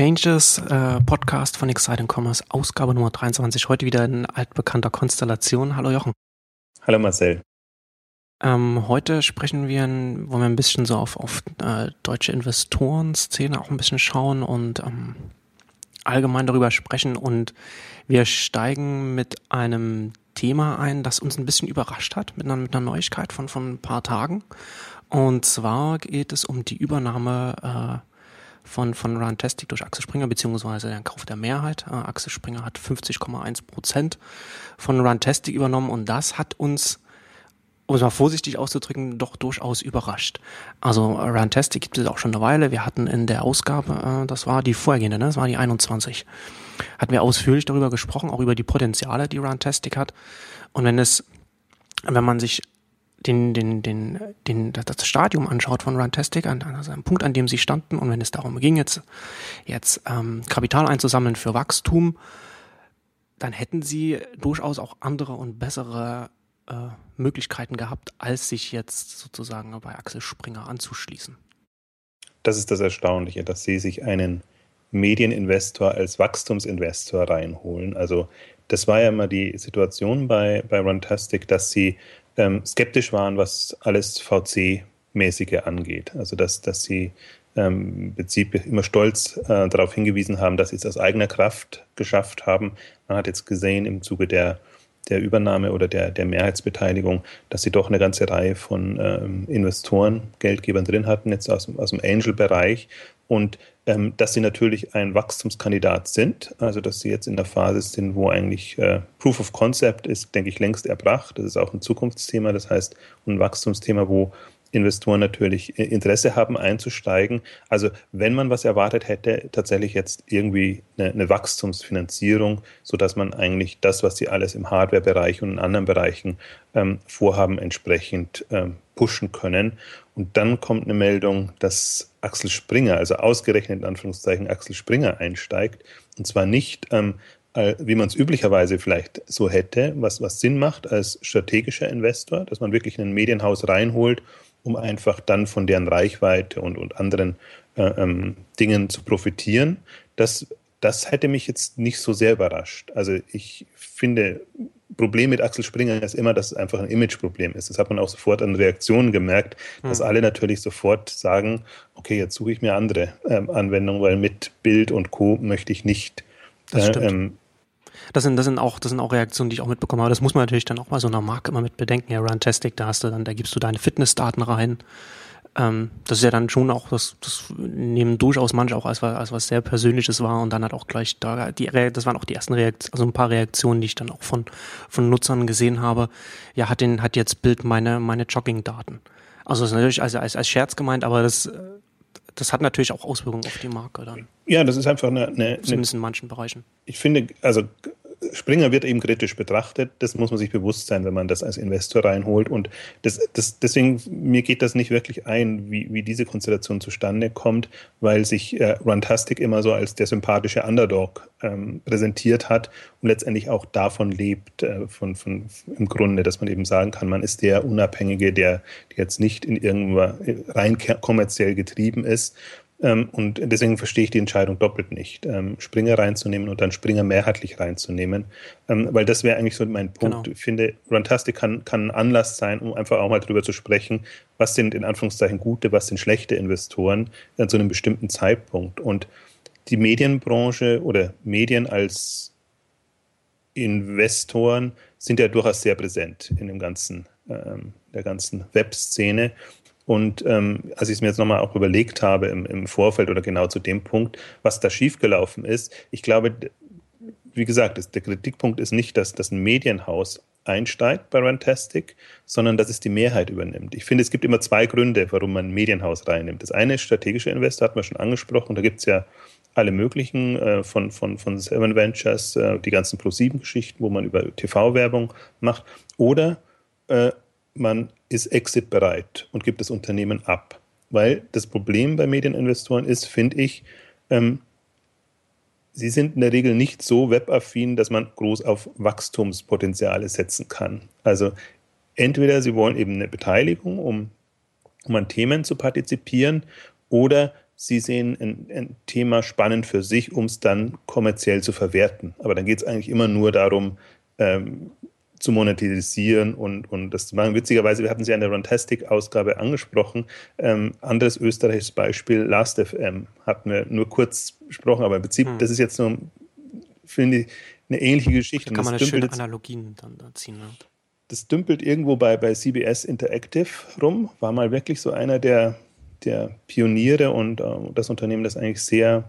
Exchanges, äh, Podcast von Exciting Commerce, Ausgabe Nummer 23. Heute wieder in altbekannter Konstellation. Hallo Jochen. Hallo Marcel. Ähm, heute sprechen wir, wollen wir ein bisschen so auf, auf äh, deutsche Investorenszene auch ein bisschen schauen und ähm, allgemein darüber sprechen. Und wir steigen mit einem Thema ein, das uns ein bisschen überrascht hat, mit einer, mit einer Neuigkeit von, von ein paar Tagen. Und zwar geht es um die Übernahme äh, von, von Runtastic durch Axel Springer, beziehungsweise den Kauf der Mehrheit. Äh, Axel Springer hat 50,1 Prozent von Runtastic übernommen und das hat uns, um es mal vorsichtig auszudrücken, doch durchaus überrascht. Also Runtastic gibt es auch schon eine Weile. Wir hatten in der Ausgabe, äh, das war die vorhergehende, ne? das war die 21, hatten wir ausführlich darüber gesprochen, auch über die Potenziale, die Runtastic hat. Und wenn es, wenn man sich den, den, den, den, das Stadium anschaut von Runtastic, an, also einem Punkt, an dem sie standen, und wenn es darum ging, jetzt, jetzt ähm, Kapital einzusammeln für Wachstum, dann hätten sie durchaus auch andere und bessere äh, Möglichkeiten gehabt, als sich jetzt sozusagen bei Axel Springer anzuschließen. Das ist das Erstaunliche, dass sie sich einen Medieninvestor als Wachstumsinvestor reinholen. Also das war ja immer die Situation bei, bei Runtastic, dass sie ähm, skeptisch waren, was alles VC-mäßige angeht. Also dass, dass sie ähm, im Prinzip immer stolz äh, darauf hingewiesen haben, dass sie es aus eigener Kraft geschafft haben. Man hat jetzt gesehen im Zuge der, der Übernahme oder der, der Mehrheitsbeteiligung, dass sie doch eine ganze Reihe von ähm, Investoren, Geldgebern drin hatten, jetzt aus, aus dem Angel-Bereich, und ähm, dass sie natürlich ein Wachstumskandidat sind, also dass sie jetzt in der Phase sind, wo eigentlich äh, Proof of Concept ist, denke ich, längst erbracht. Das ist auch ein Zukunftsthema, das heißt ein Wachstumsthema, wo Investoren natürlich äh, Interesse haben einzusteigen. Also wenn man was erwartet hätte, tatsächlich jetzt irgendwie eine, eine Wachstumsfinanzierung, sodass man eigentlich das, was sie alles im Hardware-Bereich und in anderen Bereichen ähm, vorhaben, entsprechend ähm, pushen können. Und dann kommt eine Meldung, dass Axel Springer, also ausgerechnet in Anführungszeichen Axel Springer einsteigt. Und zwar nicht, ähm, äh, wie man es üblicherweise vielleicht so hätte, was, was Sinn macht als strategischer Investor, dass man wirklich ein Medienhaus reinholt, um einfach dann von deren Reichweite und, und anderen äh, ähm, Dingen zu profitieren. Das, das hätte mich jetzt nicht so sehr überrascht. Also ich finde, Problem mit Axel Springer ist immer, dass es einfach ein Imageproblem ist. Das hat man auch sofort an Reaktionen gemerkt, dass hm. alle natürlich sofort sagen, okay, jetzt suche ich mir andere ähm, Anwendungen, weil mit Bild und Co. möchte ich nicht. Das, äh, ähm, das, sind, das, sind auch, das sind auch Reaktionen, die ich auch mitbekomme. Aber das muss man natürlich dann auch bei so einer Marke immer mit bedenken. Ja, Runtastic, da hast du dann, da gibst du deine Fitnessdaten rein. Ähm, das ist ja dann schon auch, das, das nehmen durchaus manche auch als, als was sehr Persönliches war und dann hat auch gleich da, die, das waren auch die ersten Reaktionen, also ein paar Reaktionen, die ich dann auch von, von Nutzern gesehen habe. Ja, hat den, hat jetzt Bild meine, meine Jogging-Daten. Also das ist natürlich als, als, als Scherz gemeint, aber das, das hat natürlich auch Auswirkungen auf die Marke dann. Ja, das ist einfach eine, eine Zumindest in manchen Bereichen. Ich finde, also Springer wird eben kritisch betrachtet. Das muss man sich bewusst sein, wenn man das als Investor reinholt. Und das, das, deswegen, mir geht das nicht wirklich ein, wie, wie diese Konstellation zustande kommt, weil sich äh, Runtastic immer so als der sympathische Underdog ähm, präsentiert hat und letztendlich auch davon lebt, äh, von, von, im Grunde, dass man eben sagen kann, man ist der Unabhängige, der, der jetzt nicht in irgendwas rein kommerziell getrieben ist, und deswegen verstehe ich die Entscheidung doppelt nicht, ähm, Springer reinzunehmen und dann Springer mehrheitlich reinzunehmen, ähm, weil das wäre eigentlich so mein Punkt. Genau. Ich finde, Runtastic kann, kann ein Anlass sein, um einfach auch mal darüber zu sprechen, was sind in Anführungszeichen gute, was sind schlechte Investoren an so einem bestimmten Zeitpunkt. Und die Medienbranche oder Medien als Investoren sind ja durchaus sehr präsent in dem ganzen, ähm, der ganzen Webszene. Und ähm, als ich es mir jetzt nochmal auch überlegt habe im, im Vorfeld oder genau zu dem Punkt, was da schiefgelaufen ist, ich glaube, wie gesagt, das, der Kritikpunkt ist nicht, dass das ein Medienhaus einsteigt bei Rantastic, sondern dass es die Mehrheit übernimmt. Ich finde, es gibt immer zwei Gründe, warum man ein Medienhaus reinnimmt. Das eine ist strategischer Investor, hat man schon angesprochen. Da gibt es ja alle möglichen äh, von, von, von Seven Ventures, äh, die ganzen Pro-7-Geschichten, wo man über TV-Werbung macht. Oder äh, man ist exitbereit und gibt das Unternehmen ab. Weil das Problem bei Medieninvestoren ist, finde ich, ähm, sie sind in der Regel nicht so webaffin, dass man groß auf Wachstumspotenziale setzen kann. Also entweder sie wollen eben eine Beteiligung, um, um an Themen zu partizipieren, oder sie sehen ein, ein Thema spannend für sich, um es dann kommerziell zu verwerten. Aber dann geht es eigentlich immer nur darum, ähm, zu monetarisieren und, und das zu machen. Witzigerweise, wir hatten sie ja in der Runtastic-Ausgabe angesprochen. Ähm, anderes österreichisches Beispiel, Last.fm, hatten wir nur kurz besprochen, aber im Prinzip, hm. das ist jetzt nur, finde ich, eine ähnliche Geschichte. Da kann man das schöne Analogien dann da ziehen. Ne? Das dümpelt irgendwo bei, bei CBS Interactive rum, war mal wirklich so einer der, der Pioniere und äh, das Unternehmen, das eigentlich sehr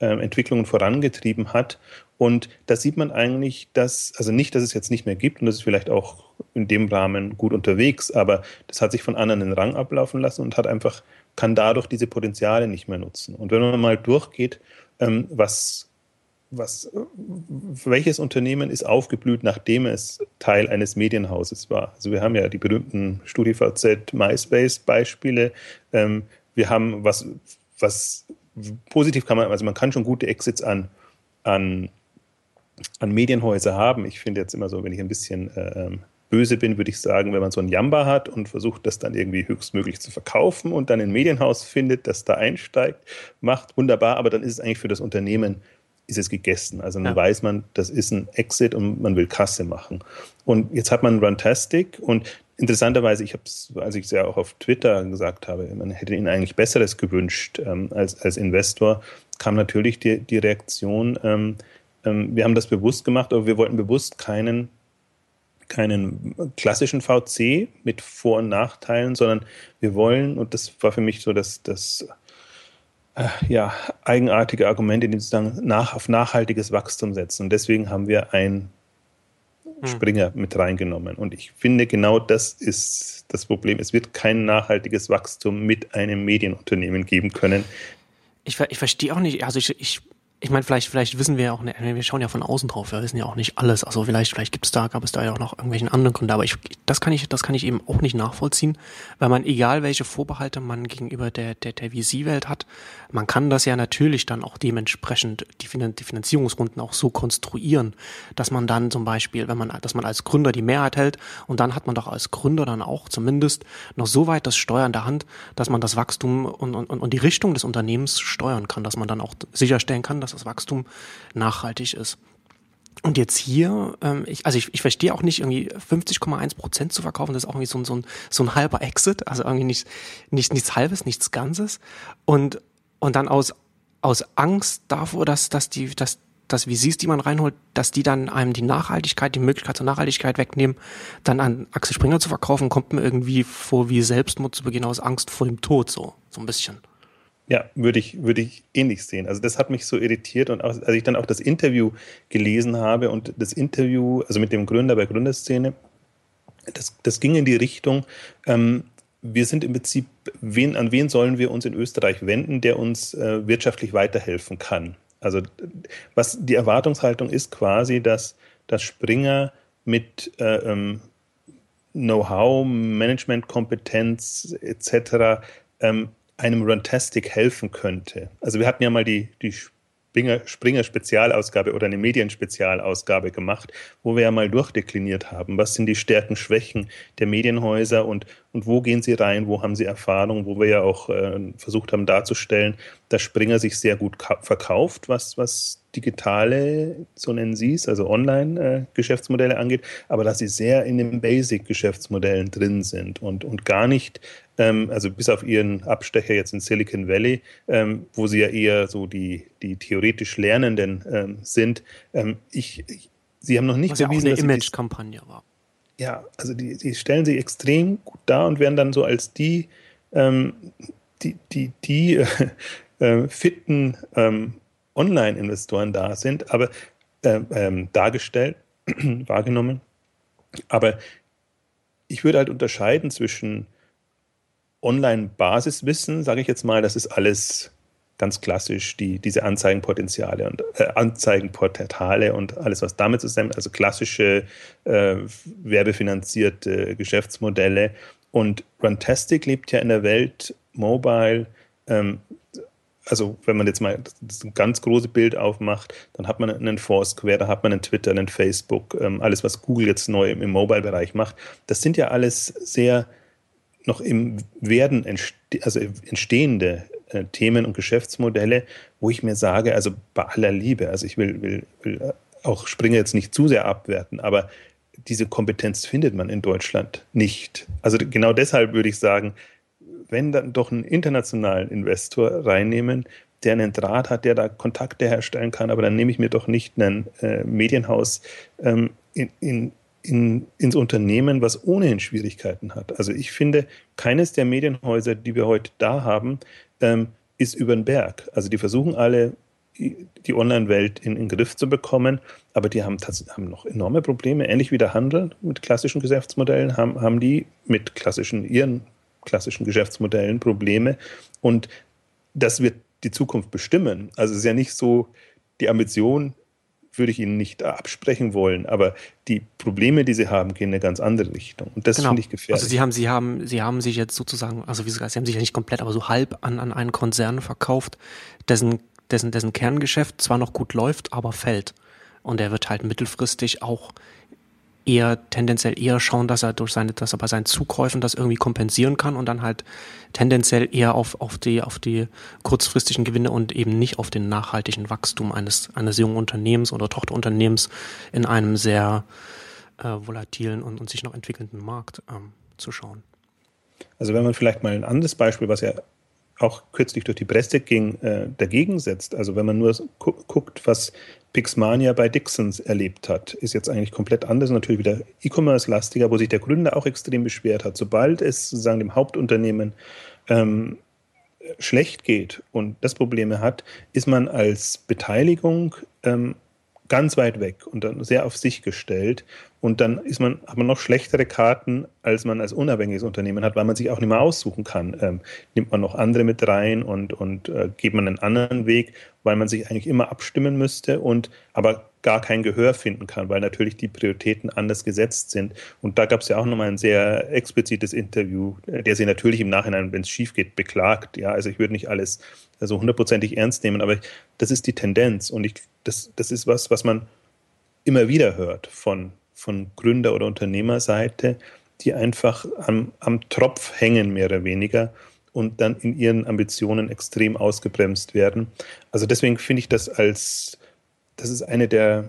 äh, Entwicklungen vorangetrieben hat und da sieht man eigentlich, dass, also nicht, dass es jetzt nicht mehr gibt und das ist vielleicht auch in dem Rahmen gut unterwegs, aber das hat sich von anderen den Rang ablaufen lassen und hat einfach, kann dadurch diese Potenziale nicht mehr nutzen. Und wenn man mal durchgeht, ähm, was, was, welches Unternehmen ist aufgeblüht, nachdem es Teil eines Medienhauses war? Also wir haben ja die berühmten StudiVZ, MySpace-Beispiele. Ähm, wir haben was, was positiv kann man, also man kann schon gute Exits an, an an Medienhäuser haben. Ich finde jetzt immer so, wenn ich ein bisschen äh, ähm, böse bin, würde ich sagen, wenn man so ein Jamba hat und versucht, das dann irgendwie höchstmöglich zu verkaufen und dann ein Medienhaus findet, das da einsteigt, macht wunderbar, aber dann ist es eigentlich für das Unternehmen ist es gegessen. Also dann ja. weiß man, das ist ein Exit und man will Kasse machen. Und jetzt hat man Runtastic und interessanterweise, ich habe es, als ich es ja auch auf Twitter gesagt habe, man hätte ihnen eigentlich Besseres gewünscht ähm, als, als Investor, kam natürlich die, die Reaktion, ähm, ähm, wir haben das bewusst gemacht, aber wir wollten bewusst keinen, keinen klassischen VC mit Vor- und Nachteilen, sondern wir wollen, und das war für mich so das, das äh, ja, eigenartige Argument, in dem sozusagen nach, auf nachhaltiges Wachstum setzen. Und deswegen haben wir einen hm. Springer mit reingenommen. Und ich finde, genau das ist das Problem. Es wird kein nachhaltiges Wachstum mit einem Medienunternehmen geben können. Ich, ich verstehe auch nicht, also ich, ich ich meine, vielleicht, vielleicht wissen wir ja auch, ne, wir schauen ja von außen drauf, wir wissen ja auch nicht alles. Also vielleicht, vielleicht gibt es da, gab es da ja auch noch irgendwelchen anderen Gründe. Aber ich, das kann ich, das kann ich eben auch nicht nachvollziehen, weil man, egal welche Vorbehalte man gegenüber der, der, der VC-Welt hat, man kann das ja natürlich dann auch dementsprechend die, die Finanzierungsrunden auch so konstruieren, dass man dann zum Beispiel, wenn man, dass man als Gründer die Mehrheit hält und dann hat man doch als Gründer dann auch zumindest noch so weit das Steuer in der Hand, dass man das Wachstum und, und, und die Richtung des Unternehmens steuern kann, dass man dann auch sicherstellen kann, dass dass das Wachstum nachhaltig ist. Und jetzt hier, ähm, ich, also ich, ich verstehe auch nicht, irgendwie 50,1 Prozent zu verkaufen, das ist auch irgendwie so ein, so ein, so ein halber Exit, also irgendwie nicht, nicht, nichts halbes, nichts Ganzes. Und, und dann aus, aus Angst davor, dass, dass die, dass, dass VCs, die man reinholt, dass die dann einem die Nachhaltigkeit, die Möglichkeit zur Nachhaltigkeit wegnehmen, dann an Axel Springer zu verkaufen, kommt mir irgendwie vor wie Selbstmord zu Beginn aus Angst vor dem Tod, so, so ein bisschen. Ja, würde ich, würde ich ähnlich sehen. Also das hat mich so irritiert und als ich dann auch das Interview gelesen habe und das Interview, also mit dem Gründer bei Gründerszene, das, das ging in die Richtung, ähm, wir sind im Prinzip, wen, an wen sollen wir uns in Österreich wenden, der uns äh, wirtschaftlich weiterhelfen kann? Also was die Erwartungshaltung ist quasi, dass, dass Springer mit äh, ähm, Know-how, Managementkompetenz etc. Ähm, einem Runtastic helfen könnte. Also wir hatten ja mal die, die Springer-Spezialausgabe oder eine Medienspezialausgabe gemacht, wo wir ja mal durchdekliniert haben, was sind die Stärken, Schwächen der Medienhäuser und, und wo gehen sie rein, wo haben sie Erfahrung, wo wir ja auch äh, versucht haben darzustellen, dass Springer sich sehr gut verkauft, was, was digitale, so nennen sie es, also Online-Geschäftsmodelle angeht, aber dass sie sehr in den Basic-Geschäftsmodellen drin sind und, und gar nicht, ähm, also bis auf ihren Abstecher jetzt in Silicon Valley, ähm, wo sie ja eher so die, die theoretisch Lernenden ähm, sind. Ähm, ich, ich, sie haben noch nicht Was bewiesen, ja auch eine Image-Kampagne war. Ja, also die, die stellen sie extrem gut dar und werden dann so als die, ähm, die, die, die äh, äh, fitten ähm, Online-Investoren da sind, aber äh, ähm, dargestellt, wahrgenommen. Aber ich würde halt unterscheiden zwischen Online-Basiswissen, sage ich jetzt mal, das ist alles ganz klassisch, die, diese Anzeigenpotenziale und äh, Anzeigenportale und alles, was damit zusammen, also klassische äh, werbefinanzierte Geschäftsmodelle. Und Runtastic lebt ja in der Welt Mobile ähm, also wenn man jetzt mal das ganz große Bild aufmacht, dann hat man einen Foursquare, da hat man einen Twitter, einen Facebook, ähm, alles, was Google jetzt neu im, im Mobile-Bereich macht. Das sind ja alles sehr noch im Werden also entstehende äh, Themen und Geschäftsmodelle, wo ich mir sage, also bei aller Liebe, also ich will, will, will auch Springer jetzt nicht zu sehr abwerten, aber diese Kompetenz findet man in Deutschland nicht. Also genau deshalb würde ich sagen, wenn dann doch einen internationalen Investor reinnehmen, der einen Draht hat, der da Kontakte herstellen kann, aber dann nehme ich mir doch nicht ein äh, Medienhaus ähm, in, in, in, ins Unternehmen, was ohnehin Schwierigkeiten hat. Also ich finde, keines der Medienhäuser, die wir heute da haben, ähm, ist über den Berg. Also die versuchen alle, die Online-Welt in, in den Griff zu bekommen, aber die haben, haben noch enorme Probleme. Ähnlich wie der Handel mit klassischen Geschäftsmodellen haben, haben die mit klassischen, ihren klassischen Geschäftsmodellen Probleme. Und das wird die Zukunft bestimmen. Also es ist ja nicht so, die Ambition würde ich Ihnen nicht absprechen wollen, aber die Probleme, die Sie haben, gehen in eine ganz andere Richtung. Und das genau. finde ich gefährlich. Also Sie haben, Sie haben, Sie haben sich jetzt sozusagen, also wie gesagt, Sie haben sich ja nicht komplett, aber so halb an, an einen Konzern verkauft, dessen, dessen, dessen Kerngeschäft zwar noch gut läuft, aber fällt. Und er wird halt mittelfristig auch eher tendenziell eher schauen, dass er durch seine, dass er bei seinen Zukäufen das irgendwie kompensieren kann und dann halt tendenziell eher auf, auf die, auf die kurzfristigen Gewinne und eben nicht auf den nachhaltigen Wachstum eines, eines jungen Unternehmens oder Tochterunternehmens in einem sehr äh, volatilen und, und sich noch entwickelnden Markt ähm, zu schauen. Also wenn man vielleicht mal ein anderes Beispiel, was ja auch kürzlich durch die Presse ging, äh, dagegen setzt. Also wenn man nur gu guckt, was Pixmania bei Dixons erlebt hat, ist jetzt eigentlich komplett anders, natürlich wieder E-Commerce-lastiger, wo sich der Gründer auch extrem beschwert hat. Sobald es sozusagen dem Hauptunternehmen ähm, schlecht geht und das Probleme hat, ist man als Beteiligung ähm, ganz weit weg und dann sehr auf sich gestellt. Und dann ist man, hat man noch schlechtere Karten, als man als unabhängiges Unternehmen hat, weil man sich auch nicht mehr aussuchen kann. Ähm, nimmt man noch andere mit rein und, und äh, geht man einen anderen Weg, weil man sich eigentlich immer abstimmen müsste und aber gar kein Gehör finden kann, weil natürlich die Prioritäten anders gesetzt sind. Und da gab es ja auch nochmal ein sehr explizites Interview, äh, der sie natürlich im Nachhinein, wenn es schief geht, beklagt. Ja, also ich würde nicht alles so hundertprozentig ernst nehmen, aber das ist die Tendenz und ich, das, das ist was, was man immer wieder hört von von Gründer- oder Unternehmerseite, die einfach am, am Tropf hängen, mehr oder weniger, und dann in ihren Ambitionen extrem ausgebremst werden. Also deswegen finde ich das als, das ist eine der,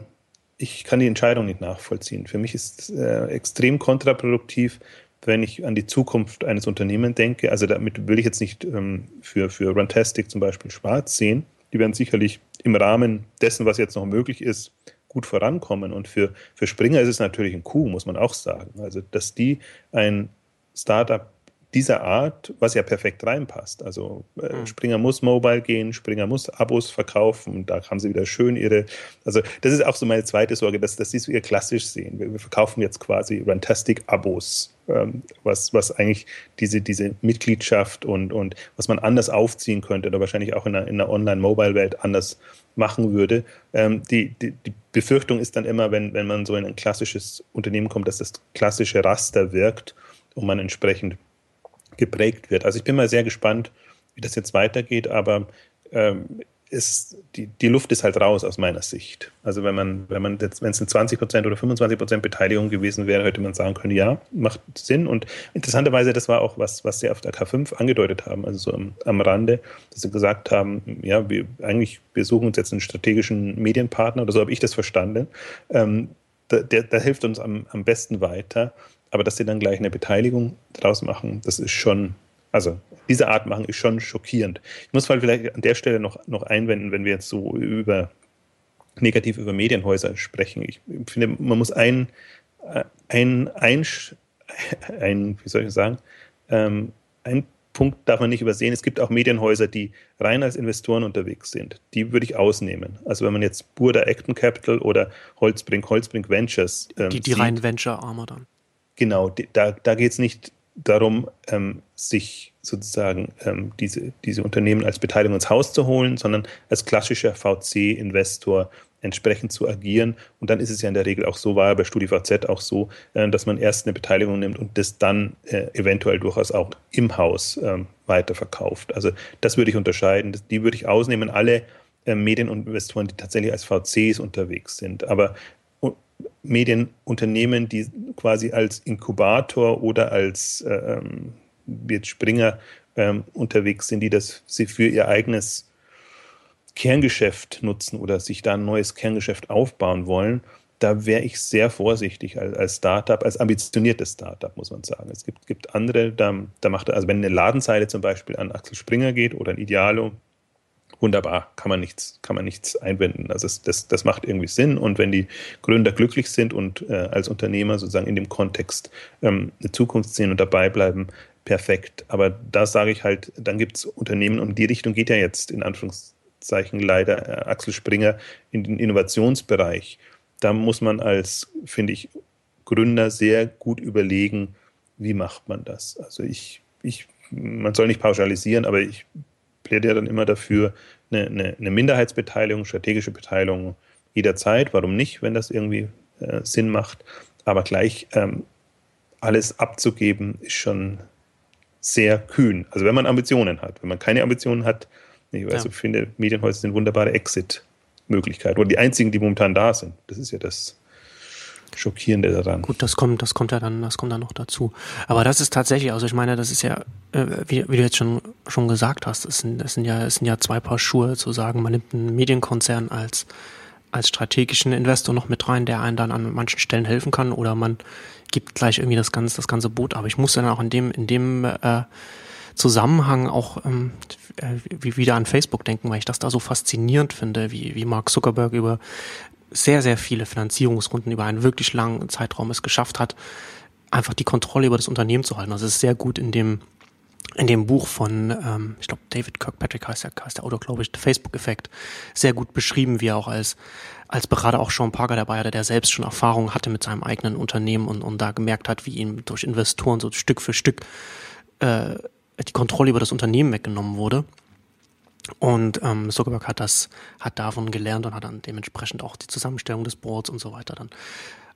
ich kann die Entscheidung nicht nachvollziehen. Für mich ist es äh, extrem kontraproduktiv, wenn ich an die Zukunft eines Unternehmens denke. Also damit will ich jetzt nicht ähm, für, für Runtastic zum Beispiel schwarz sehen. Die werden sicherlich im Rahmen dessen, was jetzt noch möglich ist, gut vorankommen. Und für, für Springer ist es natürlich ein Coup, muss man auch sagen. Also, dass die ein Startup dieser Art, was ja perfekt reinpasst. Also äh, mhm. Springer muss mobile gehen, Springer muss Abos verkaufen und da haben sie wieder schön ihre, also das ist auch so meine zweite Sorge, dass, dass sie es so ihr klassisch sehen. Wir, wir verkaufen jetzt quasi Rantastic-Abos, ähm, was, was eigentlich diese, diese Mitgliedschaft und, und was man anders aufziehen könnte oder wahrscheinlich auch in einer, in einer Online-Mobile-Welt anders machen würde. Ähm, die, die, die Befürchtung ist dann immer, wenn, wenn man so in ein klassisches Unternehmen kommt, dass das klassische Raster wirkt und man entsprechend geprägt wird. Also ich bin mal sehr gespannt, wie das jetzt weitergeht, aber ähm, ist, die, die Luft ist halt raus aus meiner Sicht. Also wenn man, wenn man jetzt, wenn es eine 20 Prozent oder 25 Prozent Beteiligung gewesen wäre, hätte man sagen können, ja, macht Sinn. Und interessanterweise, das war auch was, was sie auf der K5 angedeutet haben, also so am, am Rande, dass sie gesagt haben, ja, wir eigentlich, wir suchen uns jetzt einen strategischen Medienpartner oder so habe ich das verstanden. Ähm, der, der hilft uns am, am besten weiter. Aber dass sie dann gleich eine Beteiligung draus machen, das ist schon, also diese Art machen ist schon schockierend. Ich muss vielleicht an der Stelle noch, noch einwenden, wenn wir jetzt so über negativ über Medienhäuser sprechen. Ich finde, man muss ein, ein, ein, ein wie soll ich sagen, ähm, ein Punkt darf man nicht übersehen. Es gibt auch Medienhäuser, die rein als Investoren unterwegs sind. Die würde ich ausnehmen. Also wenn man jetzt Burda Acton Capital oder Holzbrink, Holzbrink Ventures. Ähm, die die rein Venture-Armer dann. Genau, da, da geht es nicht darum, ähm, sich sozusagen ähm, diese, diese Unternehmen als Beteiligung ins Haus zu holen, sondern als klassischer VC-Investor entsprechend zu agieren. Und dann ist es ja in der Regel auch so, war ja bei StudiVZ auch so, äh, dass man erst eine Beteiligung nimmt und das dann äh, eventuell durchaus auch im Haus ähm, weiterverkauft. Also das würde ich unterscheiden, die würde ich ausnehmen, alle äh, Medieninvestoren, die tatsächlich als VCs unterwegs sind. Aber Medienunternehmen, die quasi als Inkubator oder als äh, ähm, jetzt Springer ähm, unterwegs sind, die das sie für ihr eigenes Kerngeschäft nutzen oder sich da ein neues Kerngeschäft aufbauen wollen, da wäre ich sehr vorsichtig als, als Startup, als ambitioniertes Startup, muss man sagen. Es gibt, gibt andere, da, da macht also wenn eine Ladenzeile zum Beispiel an Axel Springer geht oder ein Idealo, wunderbar, kann man nichts, kann man nichts einwenden. Also das, das, das macht irgendwie Sinn und wenn die Gründer glücklich sind und äh, als Unternehmer sozusagen in dem Kontext ähm, eine Zukunft sehen und dabei bleiben, perfekt. Aber da sage ich halt, dann gibt es Unternehmen und die Richtung geht ja jetzt in Anführungszeichen leider äh, Axel Springer in den Innovationsbereich. Da muss man als, finde ich, Gründer sehr gut überlegen, wie macht man das. Also ich, ich, man soll nicht pauschalisieren, aber ich plädiere dann immer dafür, eine, eine, eine Minderheitsbeteiligung, strategische Beteiligung jederzeit. Warum nicht, wenn das irgendwie äh, Sinn macht? Aber gleich ähm, alles abzugeben, ist schon sehr kühn. Also wenn man Ambitionen hat. Wenn man keine Ambitionen hat, ich weiß, ja. ich finde, Medienhäuser sind wunderbare Exit-Möglichkeiten. Oder die einzigen, die momentan da sind. Das ist ja das Schockierende daran. Gut, das kommt, das kommt ja dann, das kommt dann noch dazu. Aber das ist tatsächlich, also ich meine, das ist ja, äh, wie, wie, du jetzt schon, schon gesagt hast, es sind, sind ja, es sind ja zwei Paar Schuhe zu sagen, man nimmt einen Medienkonzern als, als strategischen Investor noch mit rein, der einen dann an manchen Stellen helfen kann, oder man gibt gleich irgendwie das ganze, das ganze Boot. Aber ich muss dann auch in dem, in dem äh, Zusammenhang auch ähm, äh, wie wieder an Facebook denken, weil ich das da so faszinierend finde, wie, wie Mark Zuckerberg über sehr, sehr viele Finanzierungsrunden über einen wirklich langen Zeitraum es geschafft hat, einfach die Kontrolle über das Unternehmen zu halten. Also es ist sehr gut in dem in dem Buch von, ähm, ich glaube, David Kirkpatrick heißt der, heißt der Autor, glaube ich, Facebook-Effekt, sehr gut beschrieben, wie er auch als, als Berater auch Sean Parker dabei hatte, der selbst schon Erfahrung hatte mit seinem eigenen Unternehmen und, und da gemerkt hat, wie ihm durch Investoren so Stück für Stück äh, die Kontrolle über das Unternehmen weggenommen wurde. Und ähm, Zuckerberg hat das, hat davon gelernt und hat dann dementsprechend auch die Zusammenstellung des Boards und so weiter dann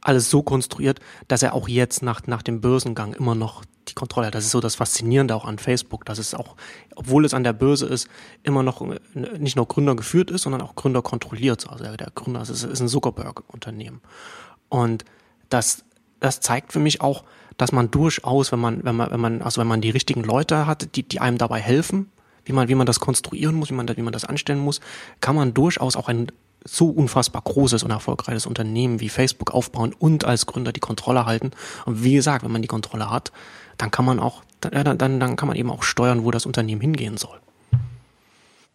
alles so konstruiert, dass er auch jetzt nach, nach dem Börsengang immer noch die Kontrolle hat. Das ist so das Faszinierende auch an Facebook, dass es auch, obwohl es an der Börse ist, immer noch äh, nicht nur Gründer geführt ist, sondern auch Gründer kontrolliert. Also der Gründer es ist ein Zuckerberg-Unternehmen. Und das, das zeigt für mich auch, dass man durchaus, wenn man, wenn man, wenn man, also wenn man die richtigen Leute hat, die, die einem dabei helfen, wie man, wie man das konstruieren muss, wie man, wie man das anstellen muss, kann man durchaus auch ein so unfassbar großes und erfolgreiches Unternehmen wie Facebook aufbauen und als Gründer die Kontrolle halten. Und wie gesagt, wenn man die Kontrolle hat, dann kann man auch, dann, dann, dann kann man eben auch steuern, wo das Unternehmen hingehen soll.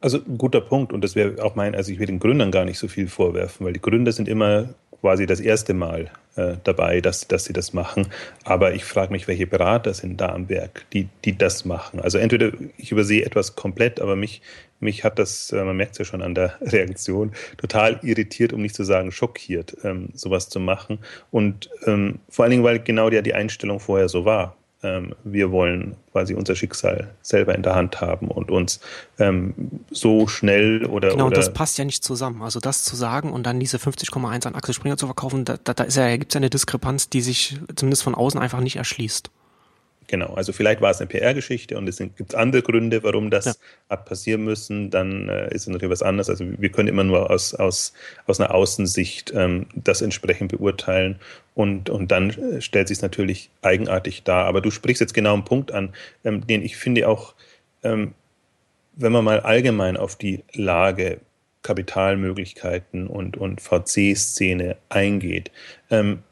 Also ein guter Punkt und das wäre auch mein, also ich will den Gründern gar nicht so viel vorwerfen, weil die Gründer sind immer quasi das erste Mal äh, dabei, dass, dass sie das machen. Aber ich frage mich, welche Berater sind da am Werk, die, die das machen. Also entweder ich übersehe etwas komplett, aber mich, mich hat das, äh, man merkt es ja schon an der Reaktion, total irritiert, um nicht zu sagen schockiert, ähm, sowas zu machen. Und ähm, vor allen Dingen, weil genau ja die Einstellung vorher so war ähm, wir wollen quasi unser Schicksal selber in der Hand haben und uns ähm, so schnell oder. Genau, oder das passt ja nicht zusammen. Also das zu sagen und dann diese 50,1 an Axel Springer zu verkaufen, da, da, da ist ja, gibt es ja eine Diskrepanz, die sich zumindest von außen einfach nicht erschließt. Genau, also vielleicht war es eine PR-Geschichte und es gibt andere Gründe, warum das ja. hat passieren müssen, dann äh, ist es natürlich was anderes. Also wir können immer nur aus, aus, aus einer Außensicht ähm, das entsprechend beurteilen und, und dann äh, stellt sich es natürlich eigenartig dar. Aber du sprichst jetzt genau einen Punkt an, ähm, den ich finde auch, ähm, wenn man mal allgemein auf die Lage Kapitalmöglichkeiten und, und VC-Szene eingeht, ähm,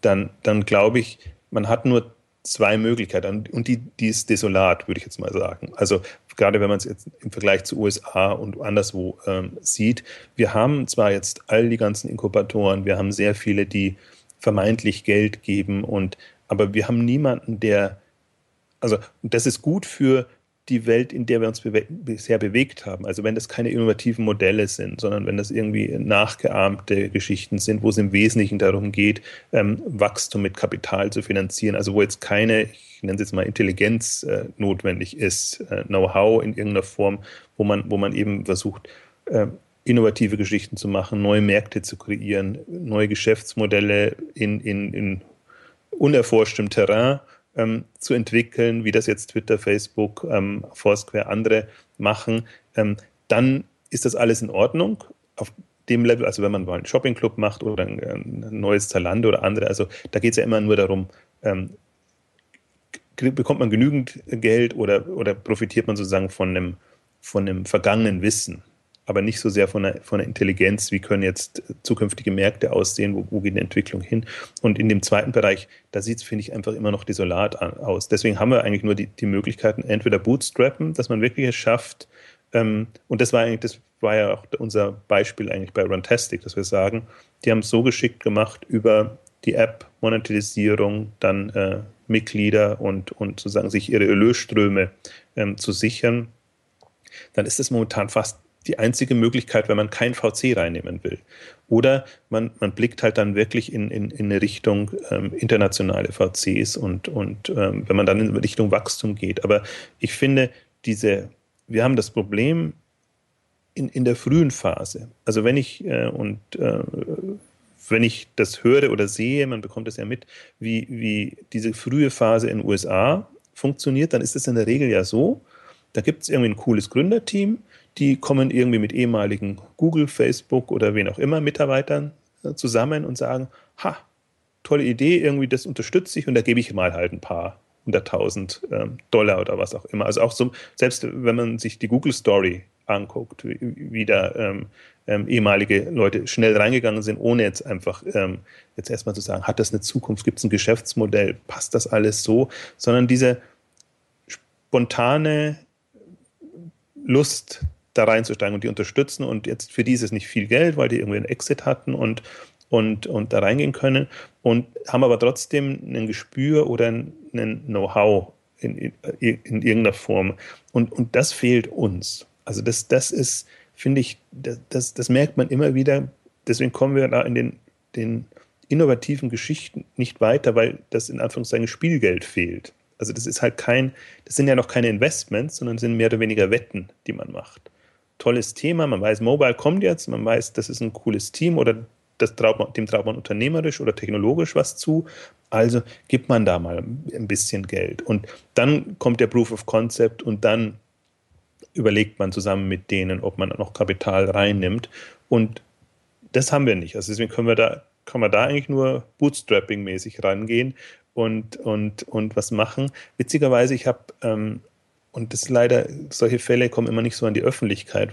dann, dann glaube ich, man hat nur zwei Möglichkeiten und die, die ist desolat, würde ich jetzt mal sagen. Also gerade wenn man es jetzt im Vergleich zu USA und anderswo ähm, sieht, wir haben zwar jetzt all die ganzen Inkubatoren, wir haben sehr viele, die vermeintlich Geld geben und aber wir haben niemanden, der also das ist gut für die Welt, in der wir uns bewe bisher bewegt haben. Also wenn das keine innovativen Modelle sind, sondern wenn das irgendwie nachgeahmte Geschichten sind, wo es im Wesentlichen darum geht, ähm, Wachstum mit Kapital zu finanzieren, also wo jetzt keine, ich nenne es jetzt mal Intelligenz äh, notwendig ist, äh, Know-how in irgendeiner Form, wo man, wo man eben versucht, äh, innovative Geschichten zu machen, neue Märkte zu kreieren, neue Geschäftsmodelle in, in, in unerforschtem Terrain ähm, zu entwickeln, wie das jetzt Twitter, Facebook, ähm, Foursquare, andere machen, ähm, dann ist das alles in Ordnung. Auf dem Level, also wenn man mal einen Shoppingclub macht oder ein, ein neues Zalando oder andere, also da geht es ja immer nur darum, ähm, bekommt man genügend Geld oder, oder profitiert man sozusagen von einem, von einem vergangenen Wissen? Aber nicht so sehr von der, von der Intelligenz, wie können jetzt zukünftige Märkte aussehen, wo, wo geht die Entwicklung hin. Und in dem zweiten Bereich, da sieht es, finde ich, einfach immer noch desolat aus. Deswegen haben wir eigentlich nur die, die Möglichkeiten, entweder bootstrappen, dass man wirklich es schafft, ähm, und das war eigentlich, das war ja auch unser Beispiel eigentlich bei Runtastic, dass wir sagen, die haben es so geschickt gemacht über die App, Monetarisierung, dann äh, Mitglieder und, und sozusagen sich ihre Erlösströme ähm, zu sichern, dann ist es momentan fast die einzige Möglichkeit, wenn man kein VC reinnehmen will. Oder man, man blickt halt dann wirklich in, in, in eine Richtung ähm, internationale VCs und, und ähm, wenn man dann in Richtung Wachstum geht. Aber ich finde, diese, wir haben das Problem in, in der frühen Phase. Also wenn ich äh, und äh, wenn ich das höre oder sehe, man bekommt das ja mit, wie, wie diese frühe Phase in den USA funktioniert, dann ist es in der Regel ja so, da gibt es irgendwie ein cooles Gründerteam, die kommen irgendwie mit ehemaligen Google, Facebook oder wen auch immer Mitarbeitern äh, zusammen und sagen, ha, tolle Idee, irgendwie das unterstütze ich und da gebe ich mal halt ein paar hunderttausend ähm, Dollar oder was auch immer. Also auch so, selbst wenn man sich die Google Story anguckt, wie, wie da ähm, ähm, ehemalige Leute schnell reingegangen sind, ohne jetzt einfach ähm, jetzt erstmal zu sagen, hat das eine Zukunft, gibt es ein Geschäftsmodell, passt das alles so, sondern diese spontane Lust da reinzusteigen und die unterstützen. Und jetzt für die ist es nicht viel Geld, weil die irgendwie einen Exit hatten und, und, und da reingehen können und haben aber trotzdem ein Gespür oder ein Know-how in, in, in, irgendeiner Form. Und, und das fehlt uns. Also das, das ist, finde ich, das, das merkt man immer wieder. Deswegen kommen wir da in den, den innovativen Geschichten nicht weiter, weil das in Anführungszeichen Spielgeld fehlt. Also das ist halt kein, das sind ja noch keine Investments, sondern sind mehr oder weniger Wetten, die man macht tolles Thema, man weiß, Mobile kommt jetzt, man weiß, das ist ein cooles Team oder traut man, dem traut man unternehmerisch oder technologisch was zu. Also gibt man da mal ein bisschen Geld. Und dann kommt der Proof of Concept und dann überlegt man zusammen mit denen, ob man noch Kapital reinnimmt. Und das haben wir nicht. Also deswegen können wir da, kann man da eigentlich nur Bootstrapping-mäßig rangehen und, und, und was machen. Witzigerweise, ich habe ähm, und das leider, solche Fälle kommen immer nicht so an die Öffentlichkeit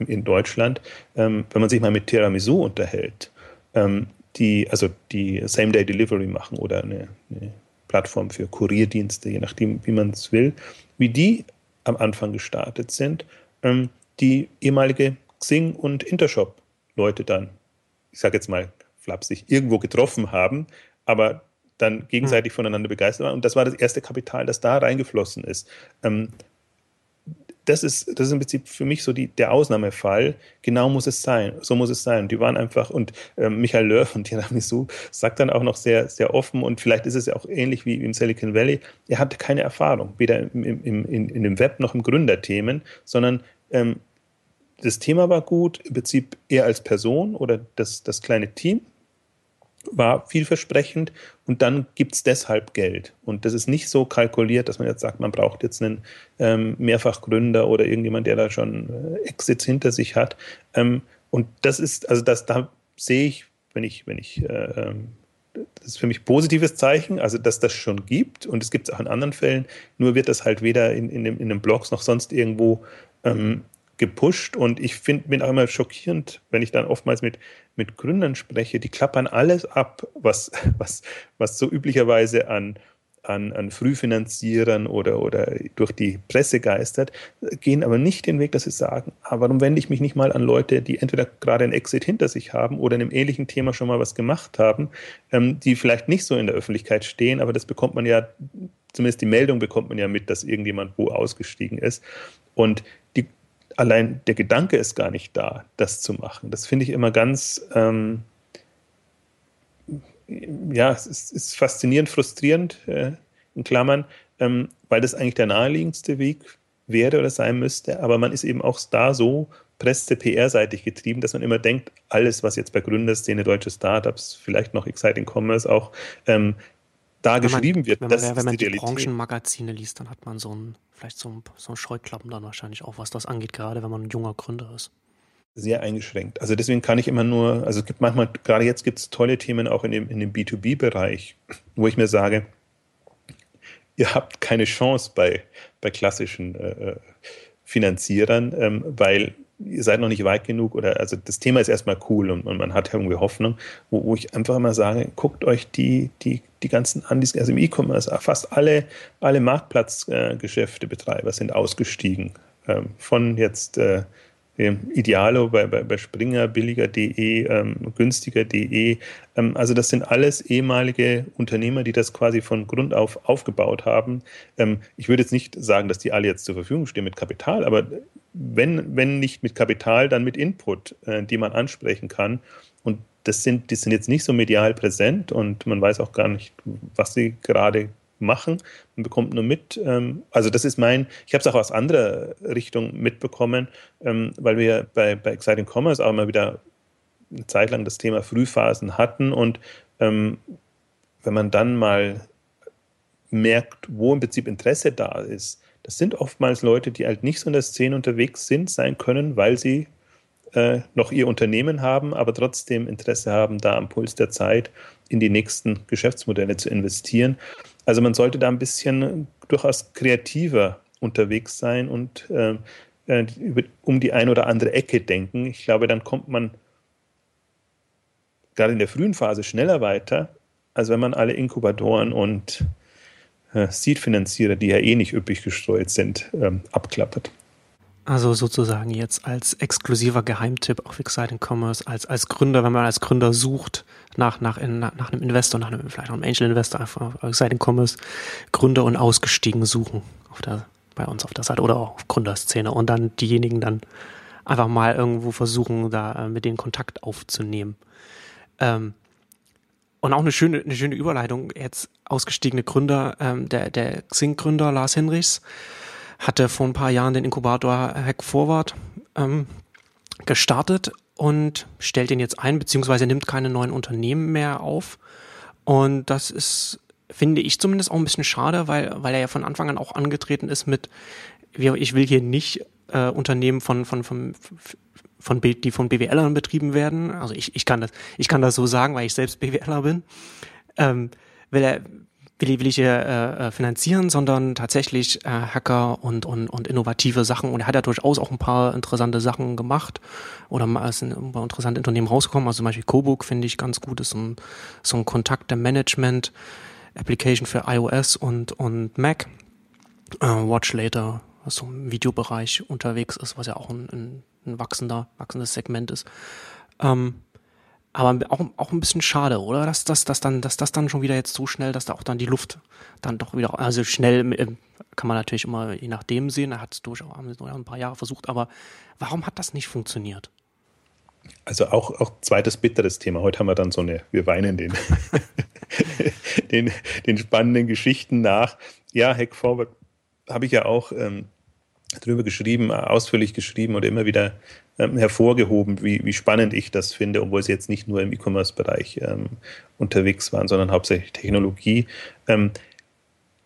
in Deutschland. Ähm, wenn man sich mal mit Tiramisu unterhält, ähm, die, also die Same-Day-Delivery machen oder eine, eine, Plattform für Kurierdienste, je nachdem, wie man es will, wie die am Anfang gestartet sind, ähm, die ehemalige Xing und Intershop-Leute dann, ich sage jetzt mal flapsig, irgendwo getroffen haben, aber dann gegenseitig voneinander begeistert waren. Und das war das erste Kapital, das da reingeflossen ist. Ähm, das ist, das ist im Prinzip für mich so die, der Ausnahmefall. Genau muss es sein. So muss es sein. Die waren einfach, und äh, Michael Löhr von Tiramisu sagt dann auch noch sehr, sehr offen, und vielleicht ist es ja auch ähnlich wie im Silicon Valley, er hatte keine Erfahrung, weder im, im, in, in dem Web noch im Gründerthemen, sondern ähm, das Thema war gut, im Prinzip er als Person oder das, das kleine Team war vielversprechend und dann gibt es deshalb Geld. Und das ist nicht so kalkuliert, dass man jetzt sagt, man braucht jetzt einen ähm, Mehrfachgründer oder irgendjemand, der da schon äh, Exits hinter sich hat. Ähm, und das ist, also das, da sehe ich, wenn ich, wenn ich, äh, ähm, das ist für mich positives Zeichen, also dass das schon gibt und es gibt es auch in anderen Fällen, nur wird das halt weder in, in, dem, in den Blogs noch sonst irgendwo ähm, gepusht und ich finde, bin auch immer schockierend, wenn ich dann oftmals mit mit Gründern spreche, die klappern alles ab, was, was, was so üblicherweise an, an, an Frühfinanzierern oder, oder durch die Presse geistert, gehen aber nicht den Weg, dass sie sagen, ah, warum wende ich mich nicht mal an Leute, die entweder gerade ein Exit hinter sich haben oder in einem ähnlichen Thema schon mal was gemacht haben, ähm, die vielleicht nicht so in der Öffentlichkeit stehen, aber das bekommt man ja, zumindest die Meldung bekommt man ja mit, dass irgendjemand wo ausgestiegen ist. Und allein der Gedanke ist gar nicht da, das zu machen. Das finde ich immer ganz, ähm, ja, es ist, ist, faszinierend, frustrierend, äh, in Klammern, ähm, weil das eigentlich der naheliegendste Weg wäre oder sein müsste, aber man ist eben auch da so Presse, PR-seitig getrieben, dass man immer denkt, alles, was jetzt bei Gründerszene, deutsche Startups, vielleicht noch Exciting Commerce auch, ähm, da wenn geschrieben man, wird. Wenn man, das wenn man die, die Branchenmagazine liest, dann hat man so ein, vielleicht so ein, so ein Scheuklappen dann wahrscheinlich auch, was das angeht, gerade wenn man ein junger Gründer ist. Sehr eingeschränkt. Also deswegen kann ich immer nur, also es gibt manchmal, gerade jetzt gibt es tolle Themen auch in dem, in dem B2B-Bereich, wo ich mir sage, ihr habt keine Chance bei, bei klassischen äh, äh Finanzierern, ähm, weil ihr seid noch nicht weit genug oder also das Thema ist erstmal cool und, und man hat irgendwie Hoffnung, wo, wo, ich einfach immer sage, guckt euch die, die, die ganzen an, also im E-Commerce, fast alle, alle Marktplatzgeschäftebetreiber äh, sind ausgestiegen. Ähm, von jetzt äh, Idealo bei, bei, bei Springer, billiger.de, ähm, günstiger.de. Ähm, also das sind alles ehemalige Unternehmer, die das quasi von Grund auf aufgebaut haben. Ähm, ich würde jetzt nicht sagen, dass die alle jetzt zur Verfügung stehen mit Kapital, aber wenn, wenn nicht mit Kapital, dann mit Input, äh, die man ansprechen kann. Und das sind, die sind jetzt nicht so medial präsent und man weiß auch gar nicht, was sie gerade machen. Man bekommt nur mit. Ähm, also das ist mein, ich habe es auch aus anderer Richtung mitbekommen, ähm, weil wir bei, bei Exciting Commerce auch immer wieder eine Zeit lang das Thema Frühphasen hatten und ähm, wenn man dann mal merkt, wo im Prinzip Interesse da ist, das sind oftmals Leute, die halt nicht so in der Szene unterwegs sind, sein können, weil sie äh, noch ihr Unternehmen haben, aber trotzdem Interesse haben, da am Puls der Zeit in die nächsten Geschäftsmodelle zu investieren. Also man sollte da ein bisschen durchaus kreativer unterwegs sein und äh, äh, um die eine oder andere Ecke denken. Ich glaube, dann kommt man gerade in der frühen Phase schneller weiter, als wenn man alle Inkubatoren und Seed-Finanzierer, die ja eh nicht üppig gestreut sind, ähm, abklappert. Also sozusagen jetzt als exklusiver Geheimtipp auf Exciting Commerce, als, als Gründer, wenn man als Gründer sucht nach, nach, in, nach, einem Investor, nach einem, vielleicht einem Angel Investor, einfach auf Exciting Commerce Gründer und Ausgestiegen suchen auf der, bei uns auf der Seite oder auch auf Gründerszene und dann diejenigen dann einfach mal irgendwo versuchen, da äh, mit denen Kontakt aufzunehmen. Ähm, und auch eine schöne, eine schöne Überleitung, jetzt ausgestiegene Gründer, ähm, der, der Xing-Gründer Lars Henrichs, hatte vor ein paar Jahren den Inkubator Hack Forward ähm, gestartet und stellt den jetzt ein, beziehungsweise nimmt keine neuen Unternehmen mehr auf. Und das ist, finde ich zumindest auch ein bisschen schade, weil, weil er ja von Anfang an auch angetreten ist mit, ich will hier nicht äh, Unternehmen von, von, von, von, die von BWLern betrieben werden. Also ich, ich kann das, ich kann das so sagen, weil ich selbst BWLer bin. Ähm, will er, will, will ich hier äh, äh, finanzieren, sondern tatsächlich äh, Hacker und, und, und innovative Sachen. Und er hat ja durchaus auch ein paar interessante Sachen gemacht oder es sind ein paar interessante Unternehmen rausgekommen. Also zum Beispiel Cobook finde ich ganz gut, ist so ein, so ein Kontakte-Management. Application für iOS und, und Mac. Äh, Watch Later, was so im Videobereich unterwegs ist, was ja auch ein, ein, ein wachsender, wachsendes Segment ist. Ähm, aber auch, auch ein bisschen schade, oder? Dass, dass, dass, dann, dass das dann schon wieder jetzt so schnell, dass da auch dann die Luft dann doch wieder, also schnell äh, kann man natürlich immer je nachdem sehen, er hat es durchaus ein paar Jahre versucht, aber warum hat das nicht funktioniert? Also auch, auch zweites bitteres Thema. Heute haben wir dann so eine, wir weinen den, den, den spannenden Geschichten nach. Ja, Hack Forward habe ich ja auch ähm, drüber geschrieben, ausführlich geschrieben und immer wieder ähm, hervorgehoben, wie, wie spannend ich das finde, obwohl sie jetzt nicht nur im E-Commerce-Bereich ähm, unterwegs waren, sondern hauptsächlich Technologie. Ähm,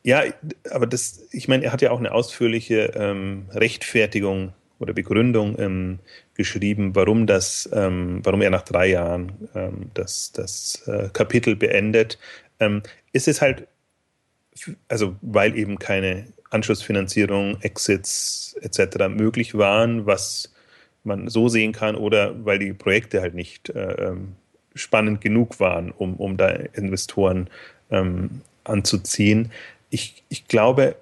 ja, aber das, ich meine, er hat ja auch eine ausführliche ähm, Rechtfertigung oder Begründung ähm, geschrieben, warum das, ähm, warum er nach drei Jahren das, das äh, Kapitel beendet. ist es halt, also weil eben keine Anschlussfinanzierung, Exits etc. möglich waren, was man so sehen kann oder weil die Projekte halt nicht äh, ähm, spannend genug waren, um, um da Investoren ähm, anzuziehen. Ich, ich glaube,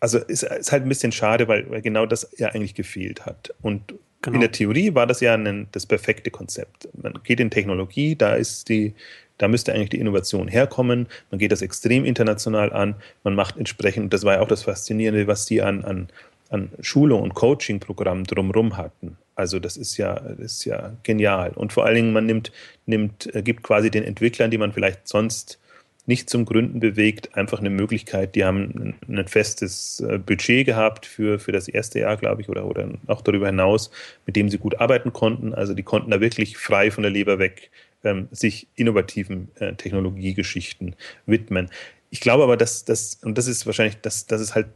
also es ist halt ein bisschen schade, weil, weil genau das ja eigentlich gefehlt hat. Und genau. in der Theorie war das ja ein, das perfekte Konzept. Man geht in Technologie, da ist die, da müsste eigentlich die Innovation herkommen. Man geht das extrem international an. Man macht entsprechend, das war ja auch das Faszinierende, was die an, an, an Schulung und Coaching-Programmen drumherum hatten. Also das ist ja, ist ja genial. Und vor allen Dingen, man nimmt, nimmt, äh, gibt quasi den Entwicklern, die man vielleicht sonst nicht zum Gründen bewegt, einfach eine Möglichkeit. Die haben ein festes äh, Budget gehabt für, für das erste Jahr, glaube ich, oder, oder auch darüber hinaus, mit dem sie gut arbeiten konnten. Also die konnten da wirklich frei von der Leber weg ähm, sich innovativen äh, Technologiegeschichten widmen. Ich glaube aber, dass das, und das ist wahrscheinlich, dass das ist halt,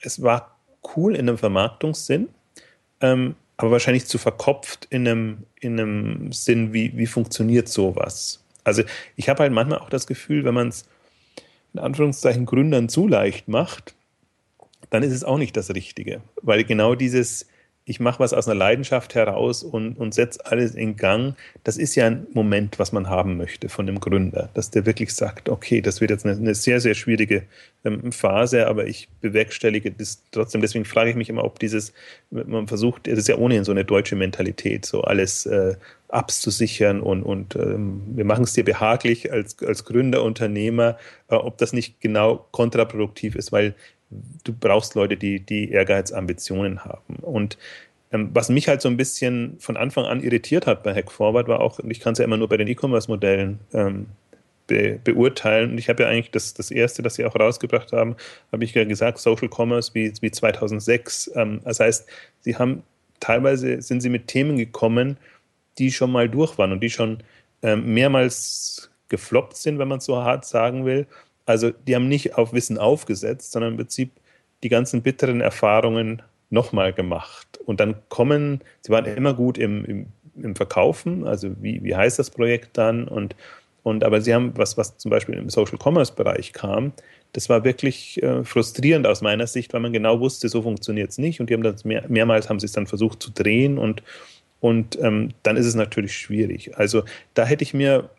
es war cool in einem Vermarktungssinn, ähm, aber wahrscheinlich zu verkopft in einem, in einem Sinn, wie, wie funktioniert sowas. Also ich habe halt manchmal auch das Gefühl, wenn man es in Anführungszeichen Gründern zu leicht macht, dann ist es auch nicht das Richtige. Weil genau dieses, ich mache was aus einer Leidenschaft heraus und, und setze alles in Gang. Das ist ja ein Moment, was man haben möchte von dem Gründer, dass der wirklich sagt, okay, das wird jetzt eine, eine sehr, sehr schwierige ähm, Phase, aber ich bewerkstellige das trotzdem. Deswegen frage ich mich immer, ob dieses, man versucht, das ist ja ohnehin so eine deutsche Mentalität, so alles äh, abzusichern und, und ähm, wir machen es dir behaglich als, als Gründer, Unternehmer, äh, ob das nicht genau kontraproduktiv ist, weil du brauchst Leute, die, die Ehrgeiz, Ambitionen haben. Und ähm, was mich halt so ein bisschen von Anfang an irritiert hat bei Hack Forward, war auch, ich kann es ja immer nur bei den E-Commerce-Modellen ähm, be beurteilen. Und ich habe ja eigentlich das, das erste, das sie auch rausgebracht haben, habe ich ja gesagt, Social Commerce wie, wie 2006. Ähm, das heißt, sie haben teilweise sind sie mit Themen gekommen, die schon mal durch waren und die schon ähm, mehrmals gefloppt sind, wenn man es so hart sagen will. Also die haben nicht auf Wissen aufgesetzt, sondern im Prinzip die ganzen bitteren Erfahrungen nochmal gemacht. Und dann kommen, sie waren immer gut im, im, im Verkaufen, also wie, wie heißt das Projekt dann? Und, und aber sie haben, was, was zum Beispiel im Social Commerce Bereich kam, das war wirklich äh, frustrierend aus meiner Sicht, weil man genau wusste, so funktioniert es nicht. Und die haben das mehr, mehrmals haben sie es dann versucht zu drehen und, und ähm, dann ist es natürlich schwierig. Also da hätte ich mir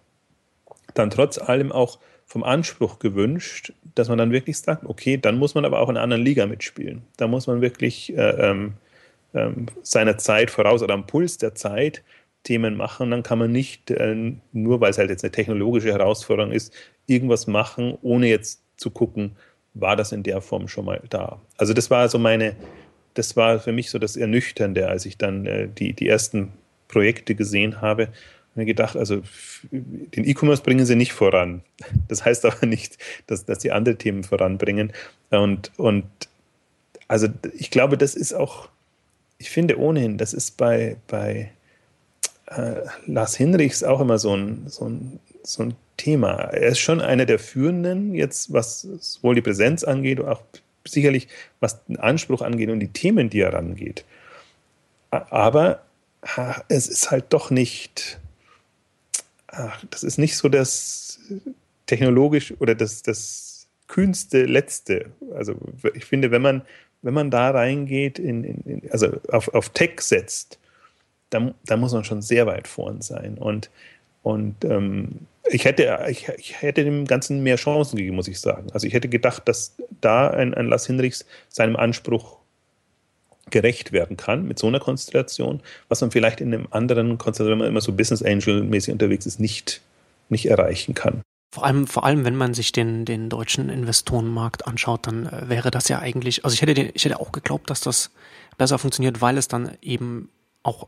dann trotz allem auch vom Anspruch gewünscht, dass man dann wirklich sagt, okay, dann muss man aber auch in einer anderen Liga mitspielen. Da muss man wirklich äh, ähm, ähm, seiner Zeit voraus oder am Puls der Zeit Themen machen. Dann kann man nicht, äh, nur weil es halt jetzt eine technologische Herausforderung ist, irgendwas machen, ohne jetzt zu gucken, war das in der Form schon mal da. Also das war so meine, das war für mich so das Ernüchternde, als ich dann äh, die, die ersten Projekte gesehen habe mir gedacht, also den E-Commerce bringen sie nicht voran. Das heißt aber nicht, dass, dass sie andere Themen voranbringen. Und, und also ich glaube, das ist auch, ich finde ohnehin, das ist bei, bei äh, Lars Hinrichs auch immer so ein, so, ein, so ein Thema. Er ist schon einer der Führenden, jetzt was sowohl die Präsenz angeht, auch sicherlich was den Anspruch angeht und die Themen, die er rangeht. Aber es ist halt doch nicht ach, das ist nicht so das technologisch oder das, das kühnste Letzte. Also ich finde, wenn man, wenn man da reingeht, in, in, also auf, auf Tech setzt, dann, dann muss man schon sehr weit vorn sein. Und, und ähm, ich, hätte, ich, ich, hätte dem Ganzen mehr Chancen gegeben, muss ich sagen. Also ich hätte gedacht, dass da ein, ein Lars Hinrichs seinem Anspruch gerecht werden kann mit so einer Konstellation, was man vielleicht in einem anderen Konstellation, wenn man immer so Business Angel-mäßig unterwegs ist, nicht, nicht erreichen kann. Vor allem, vor allem, wenn man sich den, den deutschen Investorenmarkt anschaut, dann äh, wäre das ja eigentlich, also ich hätte, den, ich hätte auch geglaubt, dass das besser funktioniert, weil es dann eben auch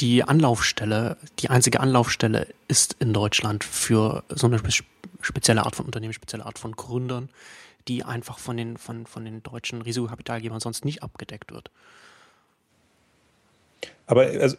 die Anlaufstelle, die einzige Anlaufstelle ist in Deutschland für so eine spezielle Art von Unternehmen, spezielle Art von Gründern, die einfach von den, von, von den deutschen Risikokapitalgebern sonst nicht abgedeckt wird. Aber also,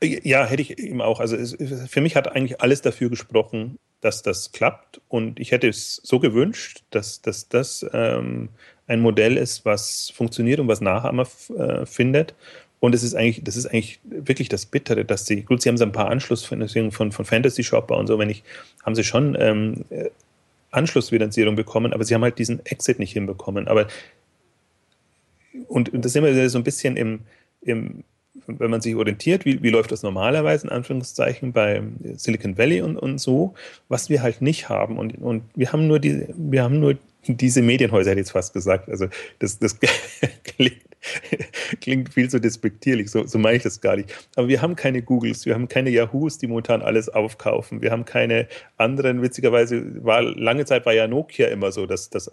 ja, hätte ich eben auch. Also es, für mich hat eigentlich alles dafür gesprochen, dass das klappt. Und ich hätte es so gewünscht, dass, dass das ähm, ein Modell ist, was funktioniert und was Nachahmer äh, findet. Und es ist eigentlich, das ist eigentlich wirklich das Bittere, dass sie, gut, sie haben so ein paar Anschlussfinanzierungen von, von Fantasy Shopper und so, wenn ich, haben sie schon ähm, Anschlussfinanzierung bekommen, aber sie haben halt diesen Exit nicht hinbekommen. Aber und, und das sind wir so ein bisschen im, im, wenn man sich orientiert, wie, wie läuft das normalerweise in Anführungszeichen bei Silicon Valley und, und so, was wir halt nicht haben. Und, und wir haben nur die, wir haben nur diese Medienhäuser, hätte ich jetzt fast gesagt. Also das, das klingt, klingt viel zu despektierlich, so, so meine ich das gar nicht. Aber wir haben keine Googles, wir haben keine Yahoos, die momentan alles aufkaufen. Wir haben keine anderen, witzigerweise war lange Zeit war ja Nokia immer so, dass das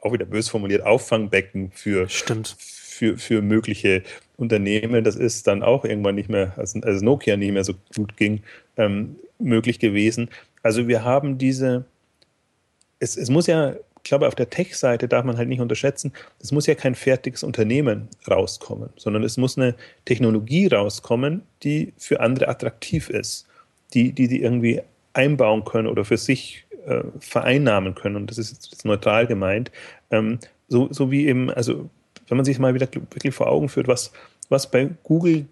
auch wieder bös formuliert, Auffangbecken für, Stimmt. für, für mögliche Unternehmen. Das ist dann auch irgendwann nicht mehr, als, als Nokia nicht mehr so gut ging, ähm, möglich gewesen. Also wir haben diese, es, es muss ja, ich glaube, auf der Tech-Seite darf man halt nicht unterschätzen, es muss ja kein fertiges Unternehmen rauskommen, sondern es muss eine Technologie rauskommen, die für andere attraktiv ist, die die, die irgendwie einbauen können oder für sich äh, vereinnahmen können, und das ist jetzt neutral gemeint, ähm, so, so wie eben, also wenn man sich mal wieder wirklich vor Augen führt, was, was bei Google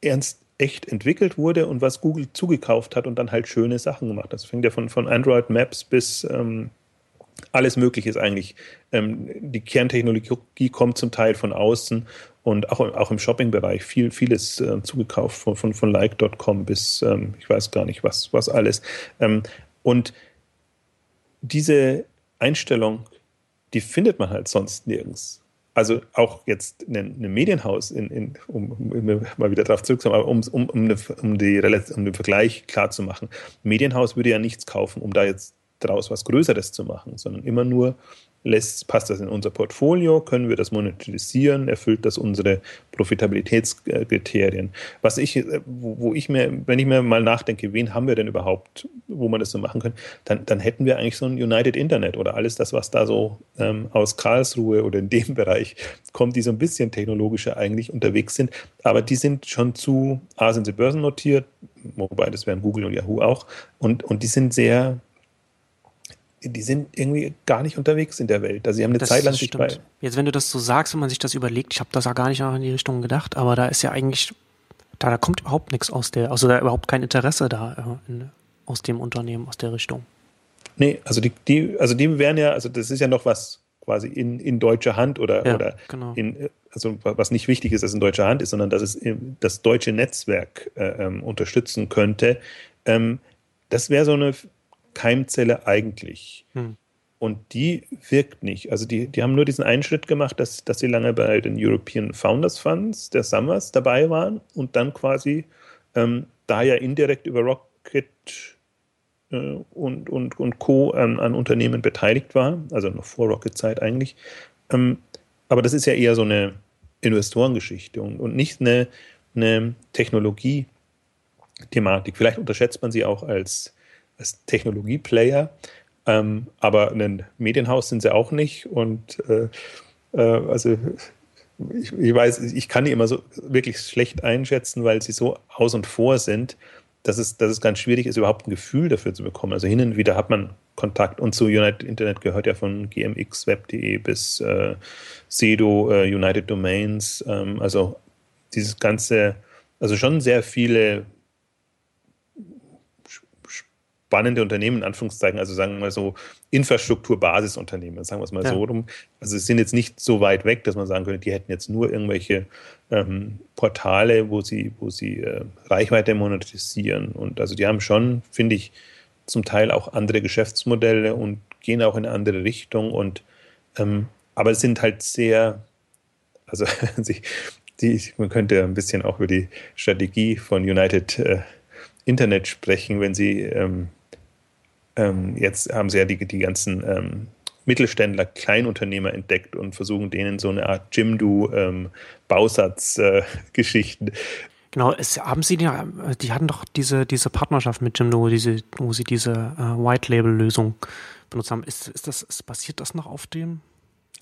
ernst echt entwickelt wurde und was Google zugekauft hat und dann halt schöne Sachen gemacht hat. Das fängt ja von, von Android Maps bis ähm, alles Mögliche ist eigentlich. Ähm, die Kerntechnologie kommt zum Teil von außen und auch, auch im Shopping-Bereich viel, vieles äh, zugekauft von, von, von Like.com bis ähm, ich weiß gar nicht was, was alles. Ähm, und diese Einstellung, die findet man halt sonst nirgends. Also auch jetzt ein, Medienhaus, in, in, um, um, mal wieder darauf zurückzukommen, aber um, um, um, um, die, um den Vergleich klar zu machen. Medienhaus würde ja nichts kaufen, um da jetzt daraus was Größeres zu machen, sondern immer nur lässt, passt das in unser Portfolio, können wir das monetarisieren, erfüllt das unsere Profitabilitätskriterien. Was ich, äh, wo ich mir, wenn ich mir mal nachdenke, wen haben wir denn überhaupt, wo man das so machen kann, dann, dann hätten wir eigentlich so ein United Internet oder alles das, was da so ähm, aus Karlsruhe oder in dem Bereich kommt, die so ein bisschen technologischer eigentlich unterwegs sind, aber die sind schon zu, A sind sie börsennotiert, wobei das wären Google und Yahoo auch, und, und die sind sehr die sind irgendwie gar nicht unterwegs in der Welt. Also sie haben eine das, Zeit lang sich bei. Jetzt, wenn du das so sagst, wenn man sich das überlegt, ich habe das ja gar nicht in die Richtung gedacht, aber da ist ja eigentlich, da, da kommt überhaupt nichts aus der, also da überhaupt kein Interesse da äh, in, aus dem Unternehmen, aus der Richtung. Nee, also die, die, also die wären ja, also das ist ja noch was quasi in, in deutscher Hand oder, ja, oder genau. in, also was nicht wichtig ist, dass es in deutscher Hand ist, sondern dass es das deutsche Netzwerk äh, ähm, unterstützen könnte. Ähm, das wäre so eine Keimzelle eigentlich. Hm. Und die wirkt nicht. Also die, die haben nur diesen einen Schritt gemacht, dass, dass sie lange bei den European Founders Funds der Summers dabei waren und dann quasi ähm, da ja indirekt über Rocket äh, und, und, und Co. Ähm, an Unternehmen beteiligt war, also noch vor Rocket-Zeit eigentlich. Ähm, aber das ist ja eher so eine Investorengeschichte und, und nicht eine, eine Technologie-Thematik. Vielleicht unterschätzt man sie auch als als Technologieplayer. Ähm, aber ein Medienhaus sind sie auch nicht. Und äh, äh, also ich, ich, weiß, ich kann die immer so wirklich schlecht einschätzen, weil sie so aus und vor sind, dass es, dass es ganz schwierig ist, überhaupt ein Gefühl dafür zu bekommen. Also hin und wieder hat man Kontakt und zu United Internet gehört ja von gmxweb.de bis äh, Sedo, äh, United Domains. Ähm, also dieses ganze, also schon sehr viele spannende Unternehmen, in Anführungszeichen, also sagen wir mal so Infrastrukturbasisunternehmen, sagen wir es mal ja. so rum. Also es sind jetzt nicht so weit weg, dass man sagen könnte, die hätten jetzt nur irgendwelche ähm, Portale, wo sie, wo sie äh, Reichweite monetarisieren. Und also die haben schon, finde ich, zum Teil auch andere Geschäftsmodelle und gehen auch in eine andere Richtung. Und ähm, aber es sind halt sehr, also die, man könnte ein bisschen auch über die Strategie von United äh, Internet sprechen, wenn sie ähm, ähm, jetzt haben sie ja die, die ganzen ähm, Mittelständler, Kleinunternehmer entdeckt und versuchen denen so eine Art Jimdo-Bausatz-Geschichten. Ähm, genau, es, haben sie ja, die hatten doch diese, diese Partnerschaft mit Jimdo, diese, wo sie diese äh, White-Label-Lösung benutzt haben. Ist, ist das, ist, basiert das noch auf dem?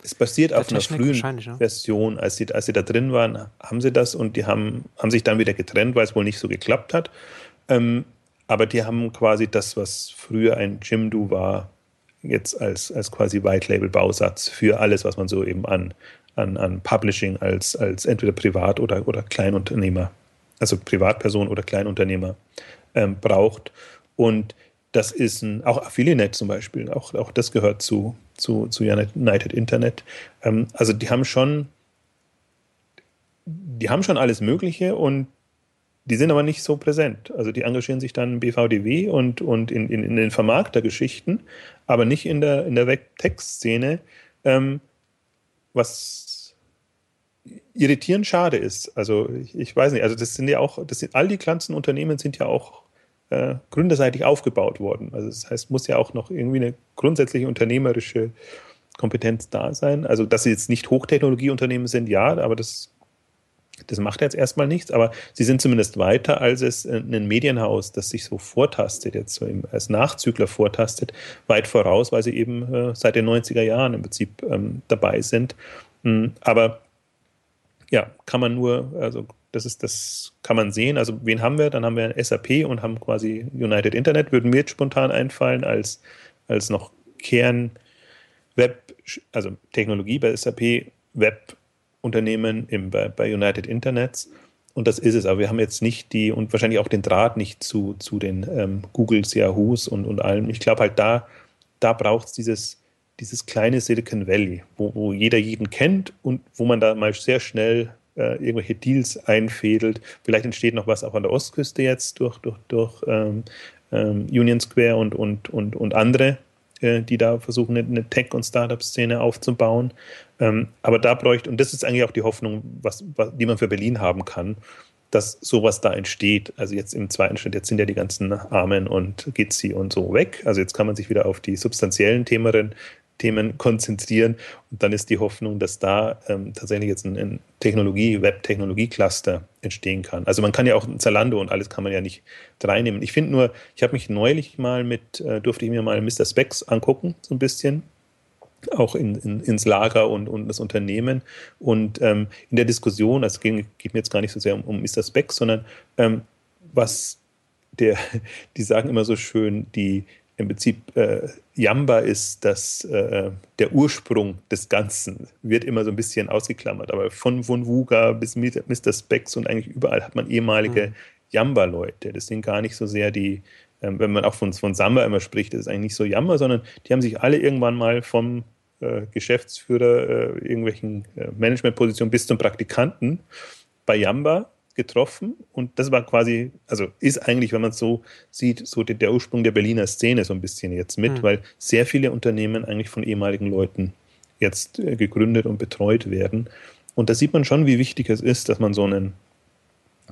Es basiert auf einer frühen ja. Version. Als sie, als sie da drin waren, haben sie das und die haben, haben sich dann wieder getrennt, weil es wohl nicht so geklappt hat. Ähm, aber die haben quasi das, was früher ein Jimdo war, jetzt als, als quasi White-Label-Bausatz für alles, was man so eben an, an, an Publishing als, als entweder Privat- oder, oder Kleinunternehmer, also Privatperson oder Kleinunternehmer ähm, braucht. Und das ist ein, auch Affiliate zum Beispiel, auch, auch das gehört zu, zu, zu United Internet. Ähm, also die haben schon, die haben schon alles Mögliche und die sind aber nicht so präsent. Also die engagieren sich dann im BVDW und, und in, in, in den Vermarktergeschichten, aber nicht in der, in der Webtext-Szene, ähm, was irritierend schade ist. Also ich, ich, weiß nicht, also das sind ja auch, das sind all die ganzen Unternehmen sind ja auch äh, gründerseitig aufgebaut worden. Also das heißt, muss ja auch noch irgendwie eine grundsätzliche unternehmerische Kompetenz da sein. Also dass sie jetzt nicht Hochtechnologieunternehmen sind, ja, aber das das macht jetzt erstmal nichts, aber sie sind zumindest weiter als es ein Medienhaus, das sich so vortastet, jetzt so als Nachzügler vortastet, weit voraus, weil sie eben äh, seit den 90er Jahren im Prinzip ähm, dabei sind. Mhm, aber ja, kann man nur, also das ist, das kann man sehen. Also wen haben wir? Dann haben wir SAP und haben quasi United Internet, würden mir jetzt spontan einfallen als, als noch Kern Web, also Technologie bei SAP, Web Unternehmen im, bei, bei United Internets. und das ist es. Aber wir haben jetzt nicht die und wahrscheinlich auch den Draht nicht zu, zu den ähm, Googles, Yahoos und, und allem. Ich glaube halt, da, da braucht es dieses, dieses kleine Silicon Valley, wo, wo jeder jeden kennt und wo man da mal sehr schnell äh, irgendwelche Deals einfädelt. Vielleicht entsteht noch was auch an der Ostküste jetzt durch, durch, durch ähm, ähm, Union Square und, und, und, und andere, äh, die da versuchen, eine, Tech- und Startup-Szene aufzubauen. Ähm, aber da bräuchte, und das ist eigentlich auch die Hoffnung, was, was, die man für Berlin haben kann, dass sowas da entsteht. Also jetzt im zweiten Schritt, jetzt sind ja die ganzen Armen und Gitzi und so weg. Also jetzt kann man sich wieder auf die substanziellen Themen, Themen konzentrieren. Und dann ist die Hoffnung, dass da ähm, tatsächlich jetzt ein, ein Technologie, Web-Technologie-Cluster entstehen kann. Also man kann ja auch Zalando und alles kann man ja nicht reinnehmen. Ich finde nur, ich habe mich neulich mal mit, äh, durfte ich mir mal Mr. Specs angucken, so ein bisschen auch in, in, ins Lager und, und das Unternehmen. Und ähm, in der Diskussion, also es geht, geht, mir jetzt gar nicht so sehr um, um Mr. Specs, sondern ähm, was der, die sagen immer so schön, die im Prinzip äh, Yamba ist das, äh, der Ursprung des Ganzen, wird immer so ein bisschen ausgeklammert. Aber von von Wuga bis Mr. Specs und eigentlich überall hat man ehemalige mhm. Yamba-Leute. Das sind gar nicht so sehr die, ähm, wenn man auch von, von Samba immer spricht, das ist eigentlich nicht so Yamba, sondern die haben sich alle irgendwann mal vom äh, Geschäftsführer, äh, irgendwelchen äh, Managementpositionen bis zum Praktikanten bei Yamba getroffen und das war quasi, also ist eigentlich, wenn man es so sieht, so der, der, Ursprung der Berliner Szene so ein bisschen jetzt mit, mhm. weil sehr viele Unternehmen eigentlich von ehemaligen Leuten jetzt äh, gegründet und betreut werden. Und da sieht man schon, wie wichtig es ist, dass man so einen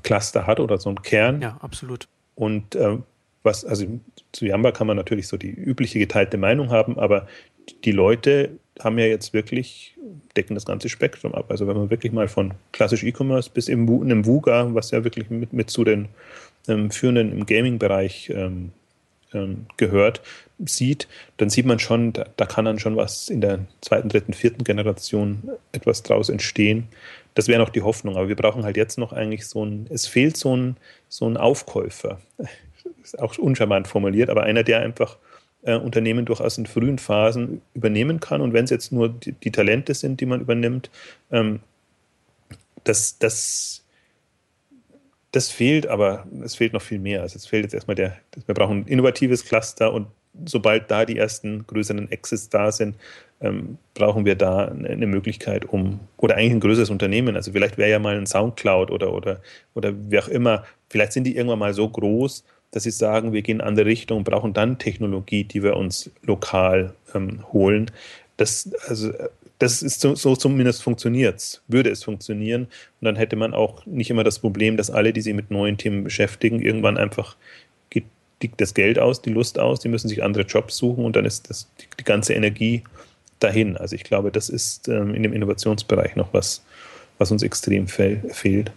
Cluster hat oder so einen Kern. Ja, absolut. Und äh, was, also zu Jamba kann man natürlich so die übliche geteilte Meinung haben, aber die Leute haben ja jetzt wirklich, decken das ganze Spektrum ab. Also wenn man wirklich mal von klassisch E-Commerce bis im, einem VUGA, was ja wirklich mit, mit zu den ähm, führenden im Gaming-Bereich ähm, ähm, gehört, sieht, dann sieht man schon, da, da, kann dann schon was in der zweiten, dritten, vierten Generation etwas draus entstehen. Das wäre noch die Hoffnung, aber wir brauchen halt jetzt noch eigentlich so ein, es fehlt so ein, so ein Aufkäufer. Ist auch uncharmant formuliert, aber einer, der einfach äh, Unternehmen durchaus in frühen Phasen übernehmen kann. Und wenn es jetzt nur die, die, Talente sind, die man übernimmt, ähm, das, das, das fehlt, aber es fehlt noch viel mehr. Also es fehlt jetzt erstmal der, wir brauchen ein innovatives Cluster und sobald da die ersten größeren Exits da sind, ähm, brauchen wir da eine Möglichkeit, um, oder eigentlich ein größeres Unternehmen, also vielleicht wäre ja mal ein Soundcloud oder, oder, oder wie auch immer, vielleicht sind die irgendwann mal so groß, dass sie sagen, wir gehen in eine andere Richtung, brauchen dann Technologie, die wir uns lokal ähm, holen. Das, also, das ist so, so zumindest funktioniert würde es funktionieren. Und dann hätte man auch nicht immer das Problem, dass alle, die sich mit neuen Themen beschäftigen, irgendwann einfach geht das Geld aus, die Lust aus, die müssen sich andere Jobs suchen und dann ist das, die, die ganze Energie dahin. Also ich glaube, das ist ähm, in dem Innovationsbereich noch was, was uns extrem fehlt.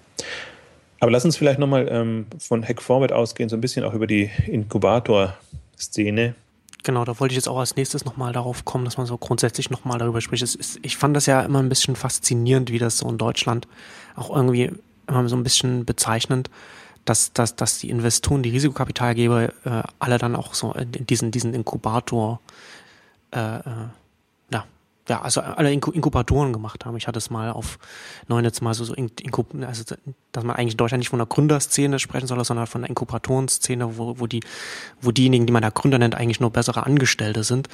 Aber lass uns vielleicht nochmal ähm, von Hack Forward ausgehen, so ein bisschen auch über die Inkubator-Szene. Genau, da wollte ich jetzt auch als nächstes nochmal darauf kommen, dass man so grundsätzlich nochmal darüber spricht. Ist, ich fand das ja immer ein bisschen faszinierend, wie das so in Deutschland auch irgendwie immer so ein bisschen bezeichnend, dass, dass, dass die Investoren, die Risikokapitalgeber äh, alle dann auch so in diesen, diesen Inkubator äh, äh ja, also alle Inkubatoren gemacht haben. Ich hatte es mal auf Neunetz mal so, so Inkub, also dass man eigentlich in Deutschland nicht von der Gründerszene sprechen soll, sondern von der Inkubatorenszene, wo, wo die, wo diejenigen, die man da Gründer nennt, eigentlich nur bessere Angestellte sind,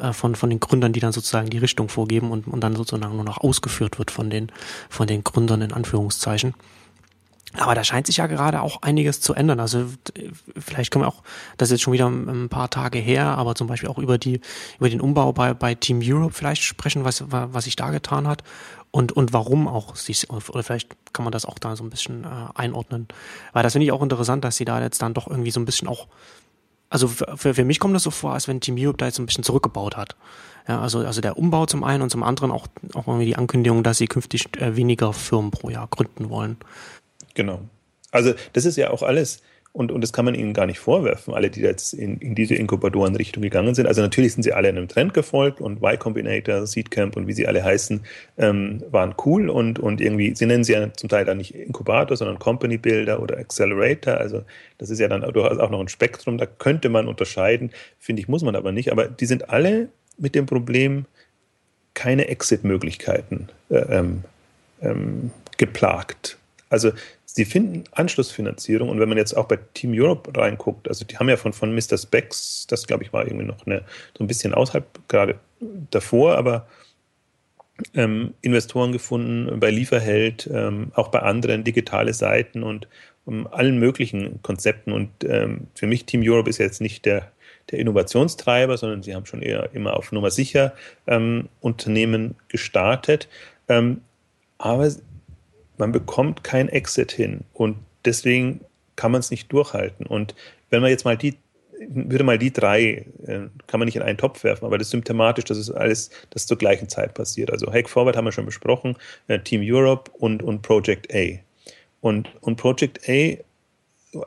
äh, von, von den Gründern, die dann sozusagen die Richtung vorgeben und, und dann sozusagen nur noch ausgeführt wird von den, von den Gründern in Anführungszeichen. Aber da scheint sich ja gerade auch einiges zu ändern. Also vielleicht können wir auch, das ist jetzt schon wieder ein paar Tage her, aber zum Beispiel auch über die über den Umbau bei, bei Team Europe vielleicht sprechen, was was sich da getan hat und und warum auch sich oder vielleicht kann man das auch da so ein bisschen äh, einordnen, weil das finde ich auch interessant, dass sie da jetzt dann doch irgendwie so ein bisschen auch also für, für mich kommt das so vor, als wenn Team Europe da jetzt ein bisschen zurückgebaut hat. Ja, also, also der Umbau zum einen und zum anderen auch, auch irgendwie die Ankündigung, dass sie künftig äh, weniger Firmen pro Jahr gründen wollen. Genau. Also das ist ja auch alles, und, und das kann man ihnen gar nicht vorwerfen, alle, die jetzt in, in diese Inkubatorenrichtung gegangen sind. Also natürlich sind sie alle einem Trend gefolgt und Y Combinator, Seedcamp und wie sie alle heißen, ähm, waren cool und, und irgendwie, sie nennen sie ja zum Teil dann nicht Inkubator, sondern Company Builder oder Accelerator. Also das ist ja dann durchaus auch noch ein Spektrum, da könnte man unterscheiden, finde ich, muss man aber nicht. Aber die sind alle mit dem Problem, keine Exit-Möglichkeiten äh, ähm, ähm, geplagt. Also sie finden Anschlussfinanzierung und wenn man jetzt auch bei Team Europe reinguckt, also die haben ja von, von Mr. Specs, das glaube ich war irgendwie noch eine, so ein bisschen außerhalb gerade davor, aber ähm, Investoren gefunden bei Lieferheld, ähm, auch bei anderen digitale Seiten und um allen möglichen Konzepten. Und ähm, für mich Team Europe ist jetzt nicht der, der Innovationstreiber, sondern sie haben schon eher immer auf Nummer sicher ähm, Unternehmen gestartet. Ähm, aber man bekommt kein Exit hin und deswegen kann man es nicht durchhalten. Und wenn man jetzt mal die würde mal die drei, äh, kann man nicht in einen Topf werfen, aber das ist symptomatisch, dass es alles, das zur gleichen Zeit passiert. Also Hack Forward haben wir schon besprochen, äh, Team Europe und, und Project A. Und, und Project A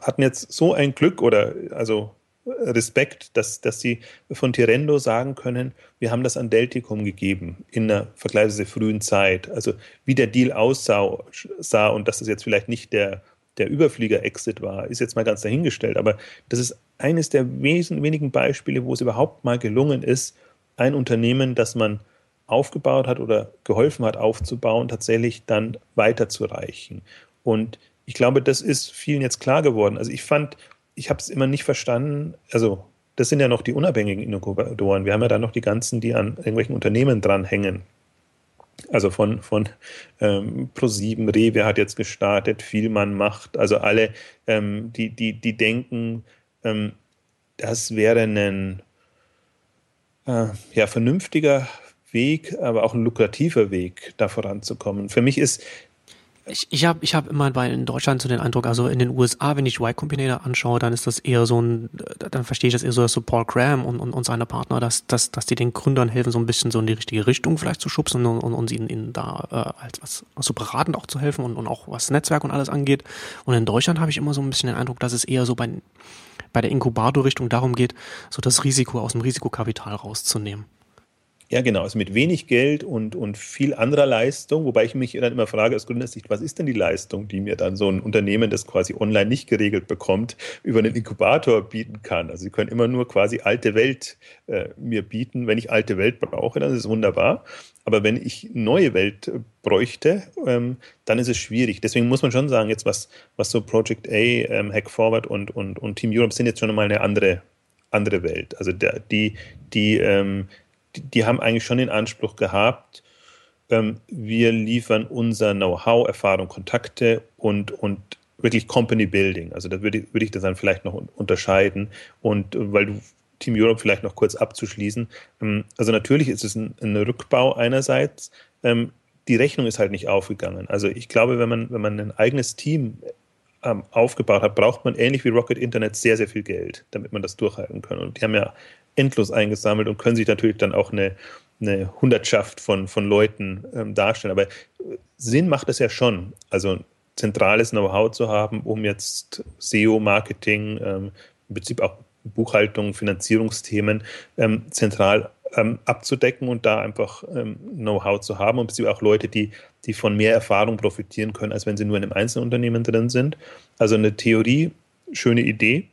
hatten jetzt so ein Glück oder also Respekt, dass, dass sie von Tirendo sagen können, wir haben das an Delticum gegeben in einer vergleichsweise frühen Zeit. Also wie der Deal aussah sah und dass das jetzt vielleicht nicht der, der Überflieger-Exit war, ist jetzt mal ganz dahingestellt. Aber das ist eines der wenigen Beispiele, wo es überhaupt mal gelungen ist, ein Unternehmen, das man aufgebaut hat oder geholfen hat aufzubauen, tatsächlich dann weiterzureichen. Und ich glaube, das ist vielen jetzt klar geworden. Also ich fand, ich habe es immer nicht verstanden, also das sind ja noch die unabhängigen Inkubatoren. Wir haben ja da noch die ganzen, die an irgendwelchen Unternehmen dranhängen. Also von, von ähm, Pro7, Rewe hat jetzt gestartet, Vielmann macht, also alle, ähm, die, die, die denken, ähm, das wäre ein äh, ja, vernünftiger Weg, aber auch ein lukrativer Weg, da voranzukommen. Für mich ist ich, ich habe ich hab immer bei in Deutschland so den Eindruck, also in den USA, wenn ich Y Combinator anschaue, dann ist das eher so ein, dann verstehe ich das eher so, dass so Paul Graham und, und, und seine Partner, dass, dass, dass die den Gründern helfen, so ein bisschen so in die richtige Richtung vielleicht zu schubsen und, und, und ihnen, ihnen da äh, als was, so beratend auch zu helfen und, und auch was Netzwerk und alles angeht. Und in Deutschland habe ich immer so ein bisschen den Eindruck, dass es eher so bei, bei der Inkubator-Richtung darum geht, so das Risiko aus dem Risikokapital rauszunehmen. Ja, genau. Also mit wenig Geld und, und viel anderer Leistung, wobei ich mich dann immer frage aus Gründersicht, was ist denn die Leistung, die mir dann so ein Unternehmen, das quasi online nicht geregelt bekommt, über einen Inkubator bieten kann? Also sie können immer nur quasi alte Welt äh, mir bieten. Wenn ich alte Welt brauche, dann ist es wunderbar. Aber wenn ich neue Welt äh, bräuchte, ähm, dann ist es schwierig. Deswegen muss man schon sagen, jetzt was, was so Project A, ähm, Hack Forward und, und, und Team Europe sind jetzt schon mal eine andere, andere Welt. Also der, die, die ähm, die, die haben eigentlich schon den Anspruch gehabt, ähm, wir liefern unser Know-how, Erfahrung, Kontakte und, und wirklich Company Building. Also da würde, würde ich das dann vielleicht noch unterscheiden. Und weil du Team Europe vielleicht noch kurz abzuschließen. Ähm, also natürlich ist es ein, ein Rückbau einerseits. Ähm, die Rechnung ist halt nicht aufgegangen. Also ich glaube, wenn man, wenn man ein eigenes Team ähm, aufgebaut hat, braucht man ähnlich wie Rocket Internet sehr, sehr viel Geld, damit man das durchhalten kann. Und die haben ja endlos eingesammelt und können sich natürlich dann auch eine, eine Hundertschaft von, von Leuten ähm, darstellen. Aber Sinn macht es ja schon, also zentrales Know-how zu haben, um jetzt SEO, Marketing, ähm, im Prinzip auch Buchhaltung, Finanzierungsthemen ähm, zentral ähm, abzudecken und da einfach ähm, Know-how zu haben und Prinzip auch Leute, die, die von mehr Erfahrung profitieren können, als wenn sie nur in einem Einzelunternehmen drin sind. Also eine Theorie, schöne Idee,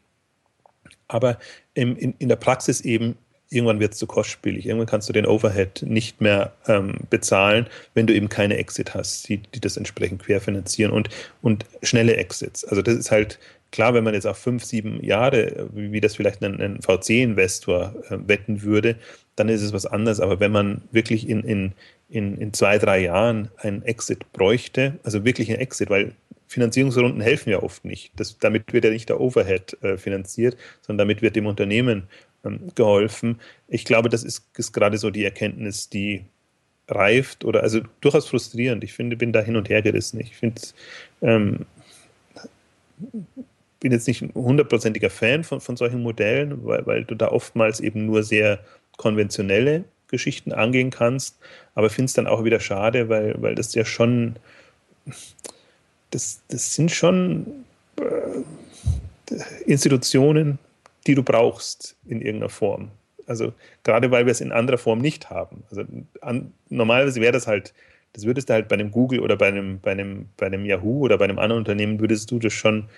aber im, in, in der Praxis eben irgendwann wird es zu kostspielig. Irgendwann kannst du den Overhead nicht mehr ähm, bezahlen, wenn du eben keine Exit hast, die, die das entsprechend querfinanzieren und, und schnelle Exits. Also das ist halt klar, wenn man jetzt auf fünf, sieben Jahre, wie, wie das vielleicht ein, ein VC-Investor äh, wetten würde, dann ist es was anderes. Aber wenn man wirklich in, in, in, in zwei, drei Jahren einen Exit bräuchte, also wirklich einen Exit, weil Finanzierungsrunden helfen ja oft nicht. Das, damit wird ja nicht der Overhead äh, finanziert, sondern damit wird dem Unternehmen ähm, geholfen. Ich glaube, das ist, ist gerade so die Erkenntnis, die reift oder also durchaus frustrierend. Ich finde, bin da hin und her gerissen. Ich finde, ähm, bin jetzt nicht ein hundertprozentiger Fan von, von solchen Modellen, weil, weil du da oftmals eben nur sehr konventionelle Geschichten angehen kannst, aber finde es dann auch wieder schade, weil, weil das ja schon das, das sind schon äh, Institutionen, die du brauchst in irgendeiner Form. Also gerade weil wir es in anderer Form nicht haben. Also an, normalerweise wäre das halt, das würdest du halt bei einem Google oder bei einem, bei einem, bei einem Yahoo oder bei einem anderen Unternehmen würdest du das schon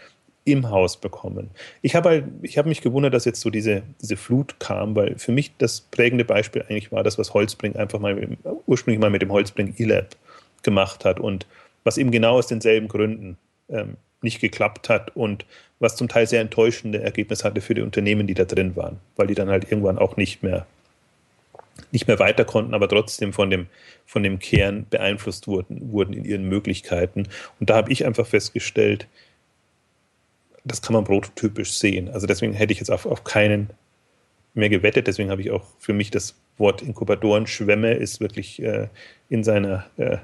im Haus bekommen. Ich habe halt, habe mich gewundert, dass jetzt so diese, diese Flut kam, weil für mich das prägende Beispiel eigentlich war das, was Holzbring einfach mal ursprünglich mal mit dem Holzbring E-Lab gemacht hat und was eben genau aus denselben Gründen ähm, nicht geklappt hat und was zum Teil sehr enttäuschende Ergebnisse hatte für die Unternehmen, die da drin waren, weil die dann halt irgendwann auch nicht mehr nicht mehr weiter konnten, aber trotzdem von dem, von dem Kern beeinflusst wurden, wurden in ihren Möglichkeiten. Und da habe ich einfach festgestellt, das kann man prototypisch sehen. Also deswegen hätte ich jetzt auf, auf keinen mehr gewettet. Deswegen habe ich auch für mich das Wort Inkubatoren-Schwämme ist wirklich äh, in seiner äh,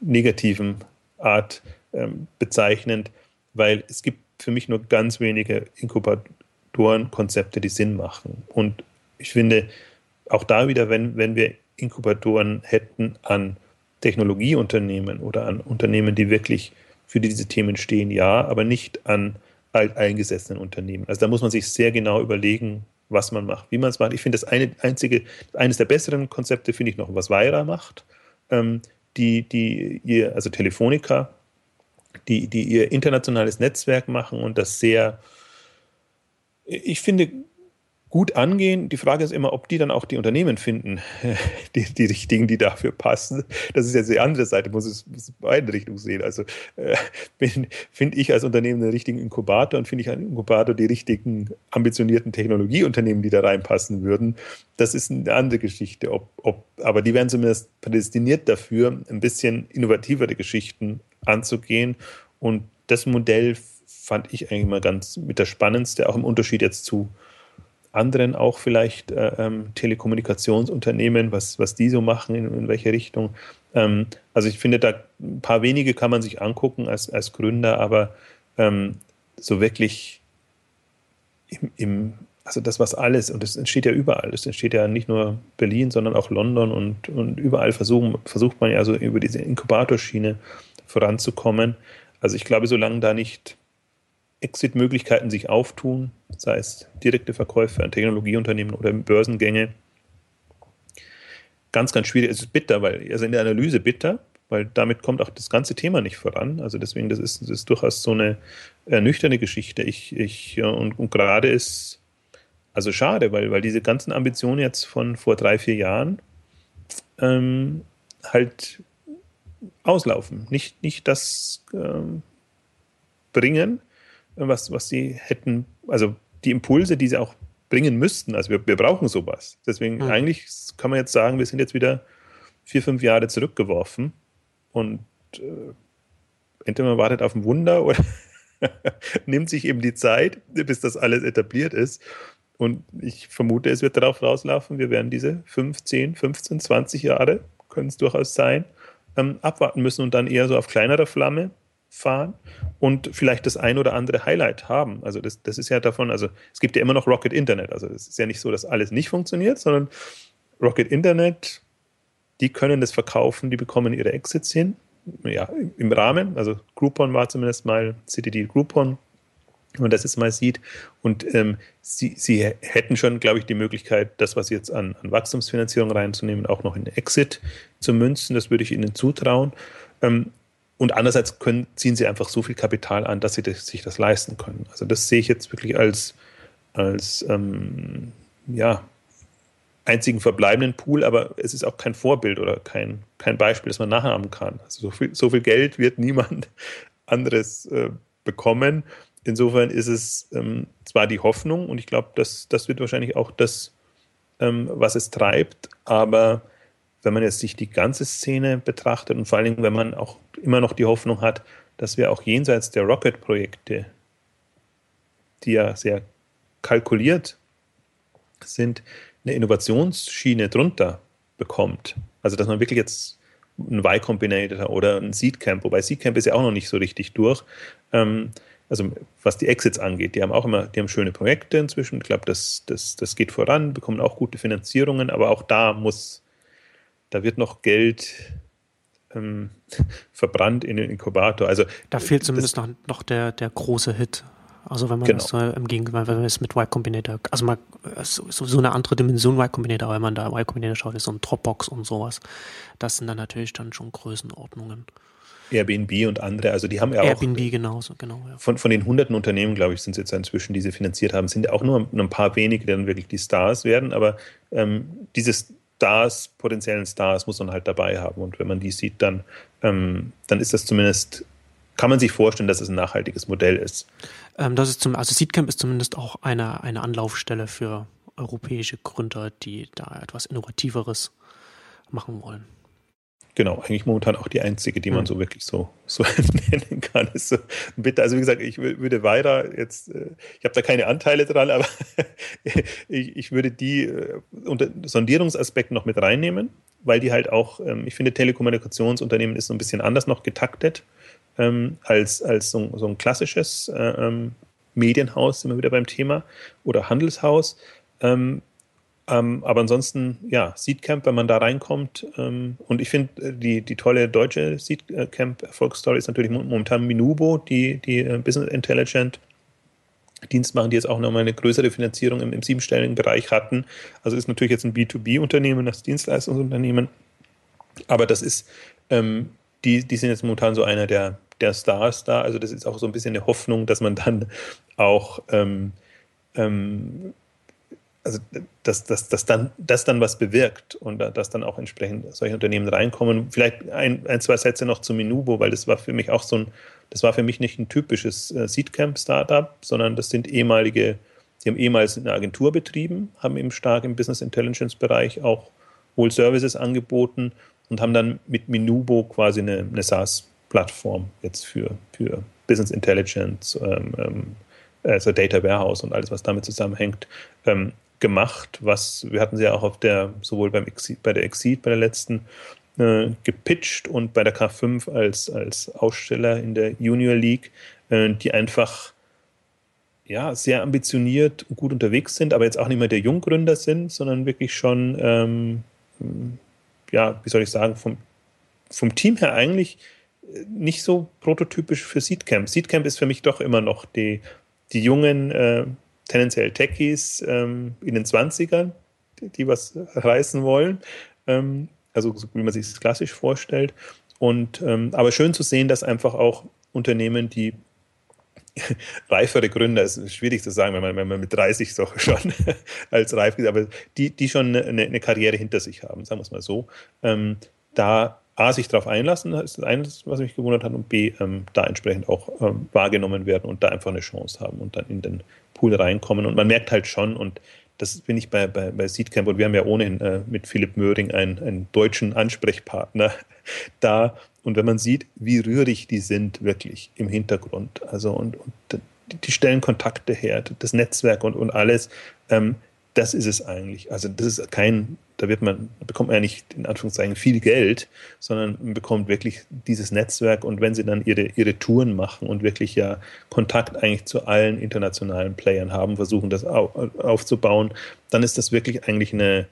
negativen Art ähm, bezeichnend, weil es gibt für mich nur ganz wenige Inkubatoren-Konzepte, die Sinn machen. Und ich finde, auch da wieder, wenn, wenn wir Inkubatoren hätten an Technologieunternehmen oder an Unternehmen, die wirklich für diese Themen stehen, ja, aber nicht an alteingesessenen Unternehmen. Also da muss man sich sehr genau überlegen, was man macht, wie man es macht. Ich finde das eine einzige, eines der besseren Konzepte finde ich noch, was Weira macht, ähm, die, die ihr, also Telefonica, die, die ihr internationales Netzwerk machen und das sehr, ich finde, gut angehen. Die Frage ist immer, ob die dann auch die Unternehmen finden, die, die richtigen, die dafür passen. Das ist jetzt die andere Seite, muss es, muss beide Richtungen sehen. Also äh, finde ich als Unternehmen den richtigen Inkubator und finde ich einen Inkubator die richtigen ambitionierten Technologieunternehmen, die da reinpassen würden. Das ist eine andere Geschichte. Ob, ob, aber die werden zumindest prädestiniert dafür, ein bisschen innovativere Geschichten anzugehen. Und das Modell fand ich eigentlich mal ganz mit der spannendste, auch im Unterschied jetzt zu anderen auch vielleicht äh, ähm, Telekommunikationsunternehmen, was, was die so machen, in, in welche Richtung. Ähm, also ich finde, da ein paar wenige kann man sich angucken als, als Gründer, aber ähm, so wirklich im, im, also das was alles, und das entsteht ja überall, das entsteht ja nicht nur Berlin, sondern auch London und, und überall versuchen, versucht man ja so über diese Inkubatorschiene voranzukommen. Also ich glaube, solange da nicht Exit-Möglichkeiten sich auftun, sei es direkte Verkäufe an Technologieunternehmen oder Börsengänge. Ganz, ganz schwierig. Es ist bitter, weil, also in der Analyse bitter, weil damit kommt auch das ganze Thema nicht voran. Also deswegen, das ist, das ist durchaus so eine ernüchternde Geschichte. Ich, ich, und, und gerade ist, also schade, weil, weil diese ganzen Ambitionen jetzt von vor drei, vier Jahren ähm, halt auslaufen. Nicht, nicht das ähm, bringen, was, was sie hätten, also die Impulse, die sie auch bringen müssten. Also wir, wir brauchen sowas. Deswegen mhm. eigentlich kann man jetzt sagen, wir sind jetzt wieder vier, fünf Jahre zurückgeworfen und äh, entweder man wartet auf ein Wunder oder nimmt sich eben die Zeit, bis das alles etabliert ist. Und ich vermute, es wird darauf rauslaufen, wir werden diese 15, 15, 20 Jahre, können es durchaus sein, ähm, abwarten müssen und dann eher so auf kleinerer Flamme fahren und vielleicht das ein oder andere Highlight haben. Also das, das ist ja davon, also es gibt ja immer noch Rocket Internet. Also es ist ja nicht so, dass alles nicht funktioniert, sondern Rocket Internet, die können das verkaufen, die bekommen ihre Exits hin. Ja, im Rahmen. Also Groupon war zumindest mal CTD Groupon, wenn man das jetzt mal sieht. Und ähm, sie, sie hätten schon, glaube ich, die Möglichkeit, das, was jetzt an, an Wachstumsfinanzierung reinzunehmen, auch noch in Exit zu münzen. Das würde ich ihnen zutrauen. Ähm, und andererseits können, ziehen sie einfach so viel Kapital an, dass sie das, sich das leisten können. Also das sehe ich jetzt wirklich als, als ähm, ja, einzigen verbleibenden Pool, aber es ist auch kein Vorbild oder kein, kein Beispiel, das man nachahmen kann. Also so viel, so viel Geld wird niemand anderes äh, bekommen. Insofern ist es ähm, zwar die Hoffnung und ich glaube, das, das wird wahrscheinlich auch das, ähm, was es treibt, aber wenn man jetzt sich die ganze Szene betrachtet und vor allen Dingen, wenn man auch immer noch die Hoffnung hat, dass wir auch jenseits der Rocket-Projekte, die ja sehr kalkuliert sind, eine Innovationsschiene drunter bekommt. Also dass man wirklich jetzt ein Y Combinator oder ein Seedcamp, wobei Seedcamp ist ja auch noch nicht so richtig durch. Ähm, also was die Exits angeht, die haben auch immer, die haben schöne Projekte inzwischen. Ich glaube, das, das, das geht voran, bekommen auch gute Finanzierungen, aber auch da muss da wird noch Geld ähm, verbrannt in den Inkubator. Also da fehlt zumindest noch, noch der, der große Hit. Also wenn man genau. das äh, im Gegenteil, wenn man es mit Y Combinator, also mal so, so eine andere Dimension Y Combinator, wenn man da Y Combinator schaut, ist so ein Dropbox und sowas. Das sind dann natürlich dann schon Größenordnungen. Airbnb und andere, also die haben ja Airbnb auch. Airbnb genauso, genau. Ja. Von, von den hunderten Unternehmen, glaube ich, sind es jetzt inzwischen, die sie finanziert haben, sind auch nur ein paar wenige, die dann wirklich die Stars werden. Aber ähm, dieses Stars, potenziellen Stars muss man halt dabei haben. Und wenn man die sieht, dann, ähm, dann ist das zumindest kann man sich vorstellen, dass es ein nachhaltiges Modell ist. Ähm, das ist zum, also Seedcamp ist zumindest auch eine, eine Anlaufstelle für europäische Gründer, die da etwas Innovativeres machen wollen. Genau, eigentlich momentan auch die einzige, die man hm. so wirklich so, so nennen kann. Ist so, bitte, also wie gesagt, ich würde weiter jetzt, äh, ich habe da keine Anteile dran, aber ich, ich würde die äh, unter Sondierungsaspekten noch mit reinnehmen, weil die halt auch, ähm, ich finde, Telekommunikationsunternehmen ist so ein bisschen anders noch getaktet ähm, als, als so, so ein klassisches äh, ähm, Medienhaus, sind wir wieder beim Thema, oder Handelshaus. Ähm, ähm, aber ansonsten, ja, Seedcamp, wenn man da reinkommt. Ähm, und ich finde, äh, die, die tolle deutsche Seedcamp-Erfolgsstory ist natürlich momentan Minubo, die, die äh, Business Intelligent Dienst machen, die jetzt auch nochmal eine größere Finanzierung im, im siebenstelligen Bereich hatten. Also ist natürlich jetzt ein B2B-Unternehmen, das Dienstleistungsunternehmen. Aber das ist, ähm, die, die sind jetzt momentan so einer der, der Stars da. Also das ist auch so ein bisschen eine Hoffnung, dass man dann auch ähm, ähm, also dass, dass, dass dann das dann was bewirkt und dass dann auch entsprechend solche Unternehmen reinkommen. Vielleicht ein, ein, zwei Sätze noch zu Minubo, weil das war für mich auch so ein, das war für mich nicht ein typisches äh, Seedcamp-Startup, sondern das sind ehemalige, die haben ehemals eine Agentur betrieben, haben eben stark im Business Intelligence-Bereich auch wohl Services angeboten und haben dann mit Minubo quasi eine, eine SaaS-Plattform jetzt für, für Business Intelligence, ähm, ähm, also Data Warehouse und alles, was damit zusammenhängt, ähm, gemacht, was wir hatten sie ja auch auf der, sowohl beim Exceed, bei der Exceed, bei der letzten, äh, gepitcht und bei der K5 als, als Aussteller in der Junior League, äh, die einfach ja, sehr ambitioniert und gut unterwegs sind, aber jetzt auch nicht mehr der Junggründer sind, sondern wirklich schon, ähm, ja, wie soll ich sagen, vom, vom Team her eigentlich nicht so prototypisch für Seedcamp. Seedcamp ist für mich doch immer noch die, die jungen äh, tendenziell Techies ähm, in den 20ern, die, die was reißen wollen. Ähm, also so wie man sich das klassisch vorstellt. Und ähm, aber schön zu sehen, dass einfach auch Unternehmen, die reifere Gründer, ist schwierig zu sagen, wenn man, wenn man mit 30 so schon als reif ist, aber die, die schon eine, eine Karriere hinter sich haben, sagen wir es mal so, ähm, da A, sich darauf einlassen, ist das eine, was mich gewundert hat, und B, ähm, da entsprechend auch ähm, wahrgenommen werden und da einfach eine Chance haben und dann in den Pool reinkommen. Und man merkt halt schon, und das bin ich bei, bei, bei Seedcamp, und wir haben ja ohnehin äh, mit Philipp Möhring einen, einen deutschen Ansprechpartner da. Und wenn man sieht, wie rührig die sind, wirklich im Hintergrund, also und, und die stellen Kontakte her, das Netzwerk und, und alles, ähm, das ist es eigentlich. Also das ist kein, da wird man, bekommt man ja nicht in Anführungszeichen viel Geld, sondern man bekommt wirklich dieses Netzwerk und wenn sie dann ihre, ihre Touren machen und wirklich ja Kontakt eigentlich zu allen internationalen Playern haben, versuchen das auf, aufzubauen, dann ist das wirklich eigentlich eine,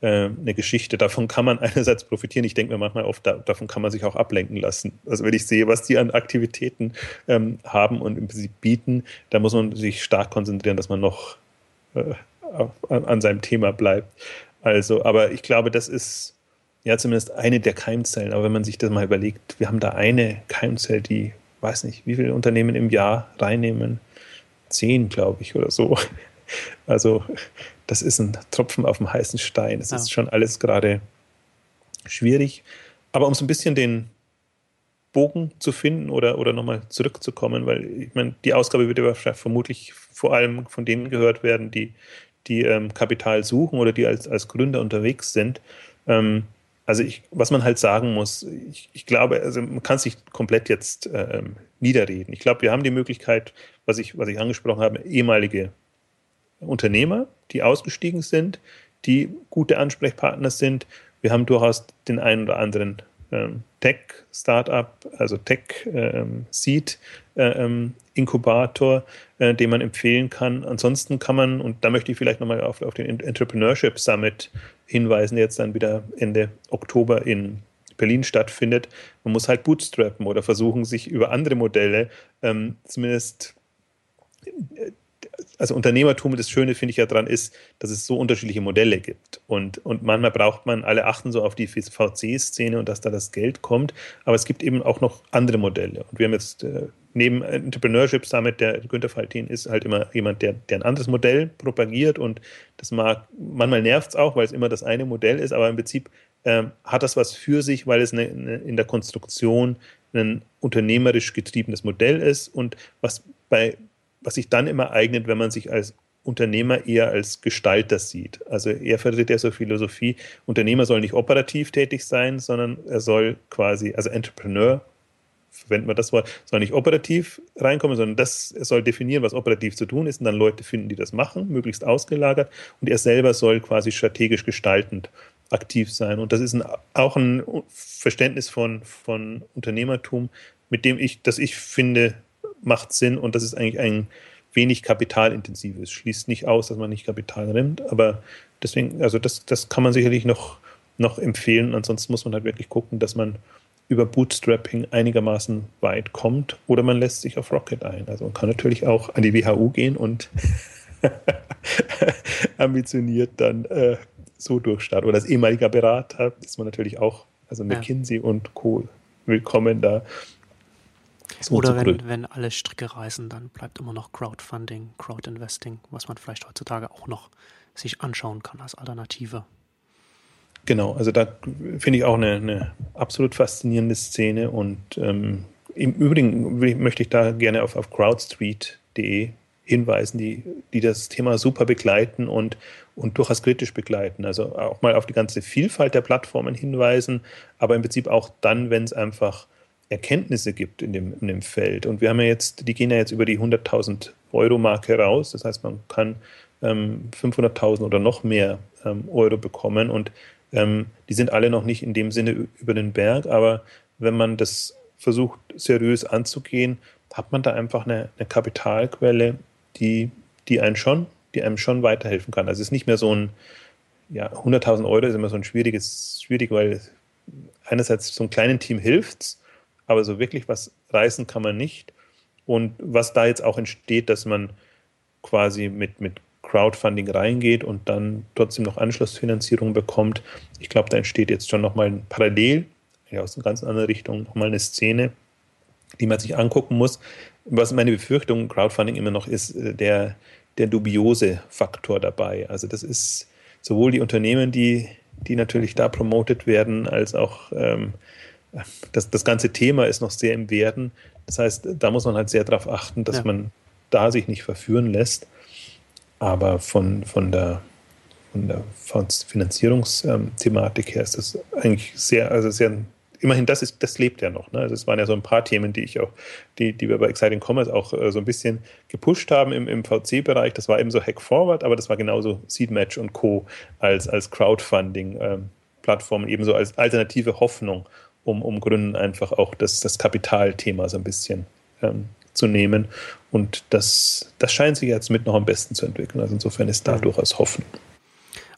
äh, eine Geschichte. Davon kann man einerseits profitieren. Ich denke mir manchmal oft, da, davon kann man sich auch ablenken lassen. Also wenn ich sehe, was die an Aktivitäten ähm, haben und im Prinzip bieten, da muss man sich stark konzentrieren, dass man noch äh, an seinem Thema bleibt. Also, aber ich glaube, das ist ja zumindest eine der Keimzellen. Aber wenn man sich das mal überlegt, wir haben da eine Keimzelle, die, weiß nicht, wie viele Unternehmen im Jahr reinnehmen? Zehn, glaube ich, oder so. Also, das ist ein Tropfen auf dem heißen Stein. Es ja. ist schon alles gerade schwierig. Aber um so ein bisschen den Bogen zu finden oder, oder nochmal zurückzukommen, weil ich meine, die Ausgabe wird ja vermutlich vor allem von denen gehört werden, die die ähm, Kapital suchen oder die als, als Gründer unterwegs sind. Ähm, also ich, was man halt sagen muss, ich, ich glaube, also man kann sich komplett jetzt ähm, niederreden. Ich glaube, wir haben die Möglichkeit, was ich, was ich angesprochen habe, ehemalige Unternehmer, die ausgestiegen sind, die gute Ansprechpartner sind. Wir haben durchaus den einen oder anderen Tech-Startup, also Tech-Seed ähm, ähm, äh, den man empfehlen kann. Ansonsten kann man, und da möchte ich vielleicht nochmal auf, auf den Entrepreneurship Summit hinweisen, der jetzt dann wieder Ende Oktober in Berlin stattfindet. Man muss halt bootstrappen oder versuchen, sich über andere Modelle ähm, zumindest äh, also Unternehmertum, das Schöne finde ich ja dran ist, dass es so unterschiedliche Modelle gibt. Und, und manchmal braucht man, alle achten so auf die VC-Szene und dass da das Geld kommt. Aber es gibt eben auch noch andere Modelle. Und wir haben jetzt äh, neben Entrepreneurship Summit, der Günther Faltin ist halt immer jemand, der, der ein anderes Modell propagiert. Und das mag, manchmal nervt es auch, weil es immer das eine Modell ist. Aber im Prinzip ähm, hat das was für sich, weil es eine, eine, in der Konstruktion ein unternehmerisch getriebenes Modell ist und was bei was sich dann immer eignet, wenn man sich als Unternehmer eher als Gestalter sieht. Also er vertritt ja so Philosophie, Unternehmer soll nicht operativ tätig sein, sondern er soll quasi, also Entrepreneur, verwenden wir das Wort, soll nicht operativ reinkommen, sondern das, er soll definieren, was operativ zu tun ist und dann Leute finden, die das machen, möglichst ausgelagert und er selber soll quasi strategisch gestaltend aktiv sein. Und das ist ein, auch ein Verständnis von, von Unternehmertum, mit dem ich, das ich finde, macht Sinn und das ist eigentlich ein wenig kapitalintensiv ist. Schließt nicht aus, dass man nicht Kapital nimmt, aber deswegen, also das, das kann man sicherlich noch, noch empfehlen. Ansonsten muss man halt wirklich gucken, dass man über Bootstrapping einigermaßen weit kommt oder man lässt sich auf Rocket ein. Also man kann natürlich auch an die WHU gehen und ambitioniert dann äh, so durchstarten. Oder als ehemaliger Berater ist man natürlich auch, also McKinsey ja. und Co. willkommen da Oder wenn, wenn alle Stricke reißen, dann bleibt immer noch Crowdfunding, Crowdinvesting, was man vielleicht heutzutage auch noch sich anschauen kann als Alternative. Genau, also da finde ich auch eine, eine, absolut faszinierende Szene und ähm, im Übrigen möchte ich da gerne auf, auf crowdstreet.de hinweisen, die, die das Thema super begleiten und, und durchaus kritisch begleiten. Also auch mal auf die ganze Vielfalt der Plattformen hinweisen, aber im Prinzip auch dann, wenn es einfach Erkenntnisse gibt in dem, in dem Feld. Und wir haben ja jetzt, die gehen ja jetzt über die 100.000 Euro Marke raus. Das heißt, man kann ähm, 500.000 oder noch mehr ähm, Euro bekommen. Und ähm, die sind alle noch nicht in dem Sinne über den Berg. Aber wenn man das versucht, seriös anzugehen, hat man da einfach eine, eine Kapitalquelle, die, die einen schon, die einem schon weiterhelfen kann. Also es ist nicht mehr so ein, ja, 100.000 Euro ist immer so ein schwieriges, schwierig, weil einerseits so einem kleinen Team hilft es, aber so wirklich was reißen kann man nicht. Und was da jetzt auch entsteht, dass man quasi mit, mit Crowdfunding reingeht und dann trotzdem noch Anschlussfinanzierung bekommt, ich glaube, da entsteht jetzt schon nochmal parallel, ja, aus einer ganz anderen Richtung, nochmal eine Szene, die man sich angucken muss. Was meine Befürchtung Crowdfunding immer noch ist, äh, der, der dubiose Faktor dabei. Also das ist sowohl die Unternehmen, die, die natürlich da promotet werden, als auch ähm, das, das ganze Thema ist noch sehr im Werden. Das heißt, da muss man halt sehr darauf achten, dass ja. man da sich nicht verführen lässt. Aber von, von der, von der Finanzierungsthematik her ist das eigentlich sehr, also sehr, immerhin, das ist, das lebt ja noch. Ne? Also es waren ja so ein paar Themen, die ich auch, die, die wir bei Exciting Commerce auch äh, so ein bisschen gepusht haben im, im VC-Bereich. Das war eben so Hack Forward, aber das war genauso Seedmatch und Co. als, als Crowdfunding-Plattformen, ähm, ebenso als alternative Hoffnung um, um Gründen einfach auch das, das Kapitalthema so ein bisschen ähm, zu nehmen. Und das, das scheint sich jetzt mit noch am besten zu entwickeln. Also insofern ist da mhm. durchaus Hoffnung.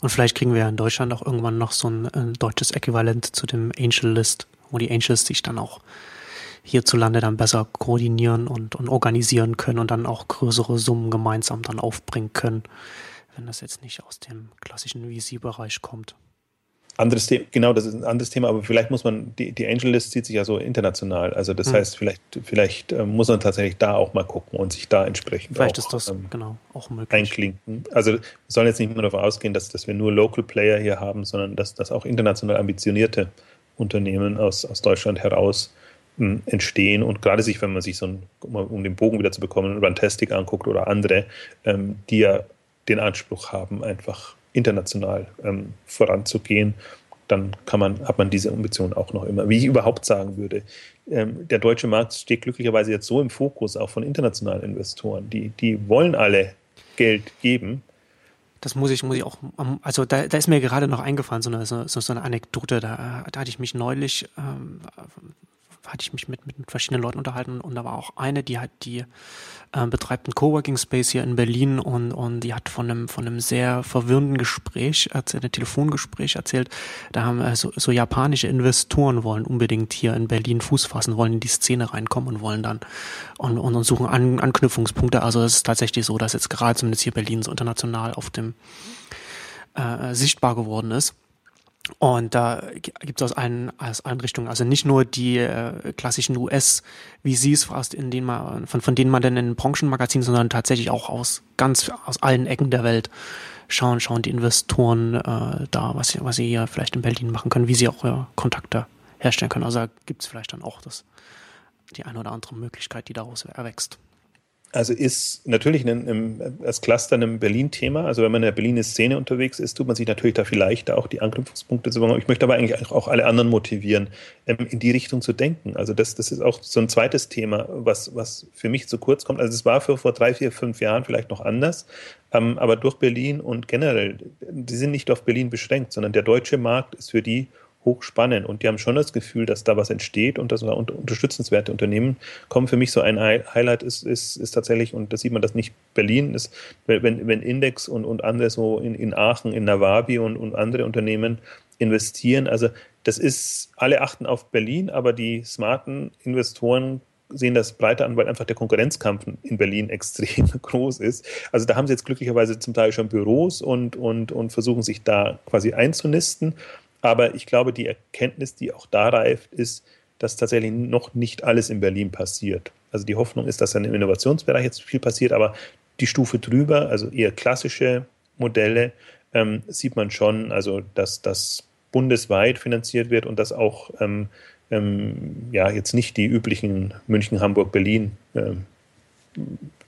Und vielleicht kriegen wir ja in Deutschland auch irgendwann noch so ein, ein deutsches Äquivalent zu dem Angel List, wo die Angels sich dann auch hierzulande dann besser koordinieren und, und organisieren können und dann auch größere Summen gemeinsam dann aufbringen können, wenn das jetzt nicht aus dem klassischen VC-Bereich kommt anderes Thema, genau, das ist ein anderes Thema, aber vielleicht muss man, die, die Angel List zieht sich ja so international. Also das mhm. heißt, vielleicht, vielleicht äh, muss man tatsächlich da auch mal gucken und sich da entsprechend vielleicht auch, ist das, ähm, genau, auch möglich. einklinken. Also wir sollen jetzt nicht nur davon ausgehen, dass, dass wir nur Local Player hier haben, sondern dass, dass auch international ambitionierte Unternehmen aus, aus Deutschland heraus ähm, entstehen und gerade sich, wenn man sich so ein, um den Bogen wieder zu bekommen, Runtastic anguckt oder andere, ähm, die ja den Anspruch haben, einfach international ähm, voranzugehen, dann kann man, hat man diese Ambition auch noch immer. Wie ich überhaupt sagen würde, ähm, der deutsche Markt steht glücklicherweise jetzt so im Fokus, auch von internationalen Investoren. Die, die wollen alle Geld geben. Das muss ich, muss ich auch, also da, da ist mir gerade noch eingefallen, so eine, so, so eine Anekdote, da, da hatte ich mich neulich, ähm, hatte ich mich mit, mit verschiedenen Leuten unterhalten und da war auch eine, die hat die äh, betreibt einen Coworking Space hier in Berlin und, und die hat von einem von einem sehr verwirrenden Gespräch erzählt, ein Telefongespräch erzählt. Da haben äh, so, so japanische Investoren wollen unbedingt hier in Berlin Fuß fassen, wollen in die Szene reinkommen und wollen dann und, und, und suchen An, Anknüpfungspunkte. Also es ist tatsächlich so, dass jetzt gerade zumindest hier Berlin so international auf dem äh, sichtbar geworden ist. Und da gibt es aus allen, aus allen Richtungen, also nicht nur die äh, klassischen US-VCs, in denen man, von, von denen man dann in Branchenmagazinen, sondern tatsächlich auch aus ganz aus allen Ecken der Welt schauen, schauen die Investoren äh, da, was sie, was sie hier vielleicht in Berlin machen können, wie sie auch äh, Kontakte herstellen können. Also da gibt es vielleicht dann auch das die eine oder andere Möglichkeit, die daraus erwächst. Also ist natürlich ein, ein, als Cluster ein Berlin-Thema. Also wenn man in der Berliner Szene unterwegs ist, tut man sich natürlich da viel leichter, auch die Anknüpfungspunkte zu bekommen. Ich möchte aber eigentlich auch alle anderen motivieren, ähm, in die Richtung zu denken. Also das, das ist auch so ein zweites Thema, was, was für mich zu kurz kommt. Also es war für vor drei, vier, fünf Jahren vielleicht noch anders. Ähm, aber durch Berlin und generell, die sind nicht auf Berlin beschränkt, sondern der deutsche Markt ist für die hochspannend und die haben schon das Gefühl, dass da was entsteht und dass da unterstützenswerte Unternehmen kommen. Für mich so ein Highlight ist, ist, ist tatsächlich, und da sieht man das nicht, Berlin ist, wenn, wenn Index und, und andere so in, in Aachen, in Nawabi und, und andere Unternehmen investieren, also das ist, alle achten auf Berlin, aber die smarten Investoren sehen das breiter an, weil einfach der Konkurrenzkampf in Berlin extrem groß ist. Also da haben sie jetzt glücklicherweise zum Teil schon Büros und, und, und versuchen sich da quasi einzunisten. Aber ich glaube, die Erkenntnis, die auch da reift, ist, dass tatsächlich noch nicht alles in Berlin passiert. Also die Hoffnung ist, dass dann im Innovationsbereich jetzt viel passiert, aber die Stufe drüber, also eher klassische Modelle, ähm, sieht man schon, also dass das bundesweit finanziert wird und dass auch ähm, ähm, ja jetzt nicht die üblichen München, Hamburg, Berlin ähm,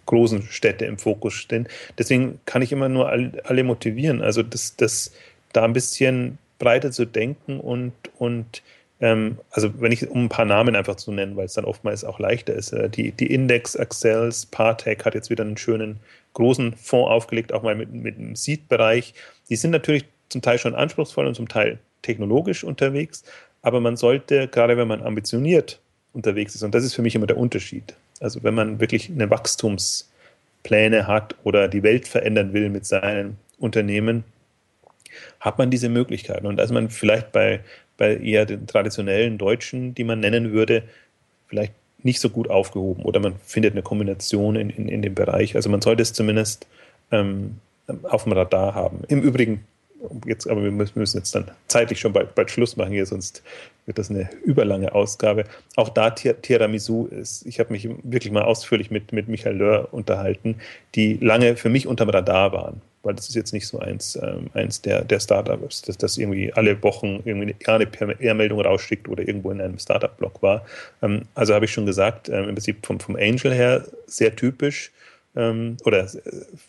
großen Städte im Fokus stehen. Deswegen kann ich immer nur alle, motivieren, also dass, dass da ein bisschen breiter zu denken und, und ähm, also wenn ich, um ein paar Namen einfach zu nennen, weil es dann oftmals auch leichter ist, äh, die, die Index, Accels, Partec hat jetzt wieder einen schönen großen Fonds aufgelegt, auch mal mit, mit dem Seed-Bereich. Die sind natürlich zum Teil schon anspruchsvoll und zum Teil technologisch unterwegs, aber man sollte, gerade wenn man ambitioniert unterwegs ist, und das ist für mich immer der Unterschied, also wenn man wirklich eine Wachstumspläne hat oder die Welt verändern will mit seinen Unternehmen, hat man diese Möglichkeiten. Und da man vielleicht bei, bei eher den traditionellen Deutschen, die man nennen würde, vielleicht nicht so gut aufgehoben oder man findet eine Kombination in, in, in dem Bereich. Also man sollte es zumindest ähm, auf dem Radar haben. Im Übrigen, jetzt, aber wir müssen jetzt dann zeitlich schon bald, bald Schluss machen hier, sonst wird das eine überlange Ausgabe. Auch da Tiramisu ist, ich habe mich wirklich mal ausführlich mit, mit Michael Löhr unterhalten, die lange für mich unterm Radar waren weil das ist jetzt nicht so eins, ähm, eins der, der Startups, dass das irgendwie alle Wochen irgendwie eine Ehrmeldung rausschickt oder irgendwo in einem Startup-Blog war. Ähm, also habe ich schon gesagt, ähm, im Prinzip vom, vom Angel her sehr typisch ähm, oder äh,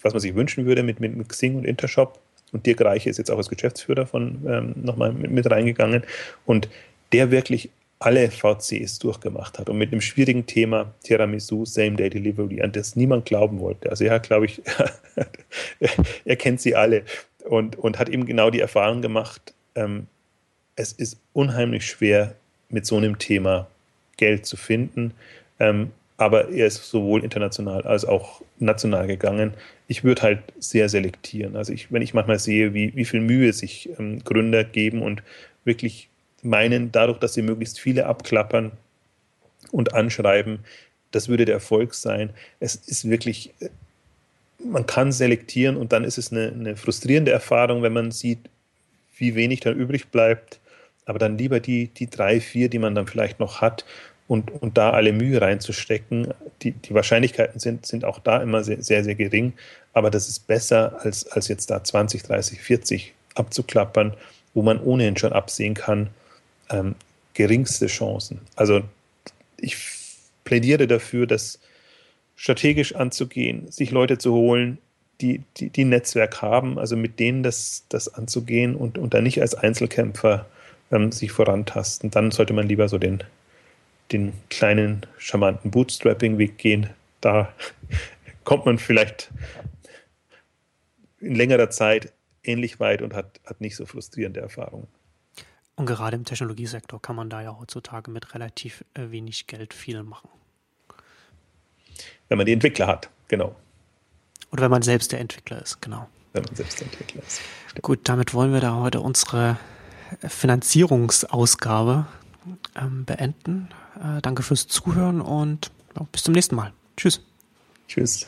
was man sich wünschen würde mit, mit, mit Xing und Intershop. Und Dirk Reiche ist jetzt auch als Geschäftsführer von ähm, nochmal mit, mit reingegangen. Und der wirklich alle VCs durchgemacht hat und mit einem schwierigen Thema Tiramisu, Same-Day Delivery, an das niemand glauben wollte. Also er hat, glaube ich, er kennt sie alle und, und hat eben genau die Erfahrung gemacht, ähm, es ist unheimlich schwer, mit so einem Thema Geld zu finden. Ähm, aber er ist sowohl international als auch national gegangen. Ich würde halt sehr selektieren. Also ich, wenn ich manchmal sehe, wie, wie viel Mühe sich ähm, Gründer geben und wirklich meinen, dadurch, dass sie möglichst viele abklappern und anschreiben, das würde der Erfolg sein. Es ist wirklich, man kann selektieren und dann ist es eine, eine frustrierende Erfahrung, wenn man sieht, wie wenig dann übrig bleibt. Aber dann lieber die, die drei, vier, die man dann vielleicht noch hat und, und da alle Mühe reinzustecken. Die, die Wahrscheinlichkeiten sind, sind auch da immer sehr, sehr, sehr gering. Aber das ist besser, als, als jetzt da 20, 30, 40 abzuklappern, wo man ohnehin schon absehen kann, ähm, geringste Chancen. Also ich plädiere dafür, das strategisch anzugehen, sich Leute zu holen, die, die, die Netzwerk haben, also mit denen das, das anzugehen und, und dann nicht als Einzelkämpfer ähm, sich vorantasten. Dann sollte man lieber so den, den kleinen, charmanten Bootstrapping-Weg gehen. Da kommt man vielleicht in längerer Zeit ähnlich weit und hat, hat nicht so frustrierende Erfahrungen. Und gerade im Technologiesektor kann man da ja heutzutage mit relativ äh, wenig Geld viel machen. Wenn man die Entwickler hat, genau. Oder wenn man selbst der Entwickler ist, genau. Wenn man selbst der Entwickler ist. Stimmt. Gut, damit wollen wir da heute unsere Finanzierungsausgabe ähm, beenden. Äh, danke fürs Zuhören und ja, bis zum nächsten Mal. Tschüss. Tschüss.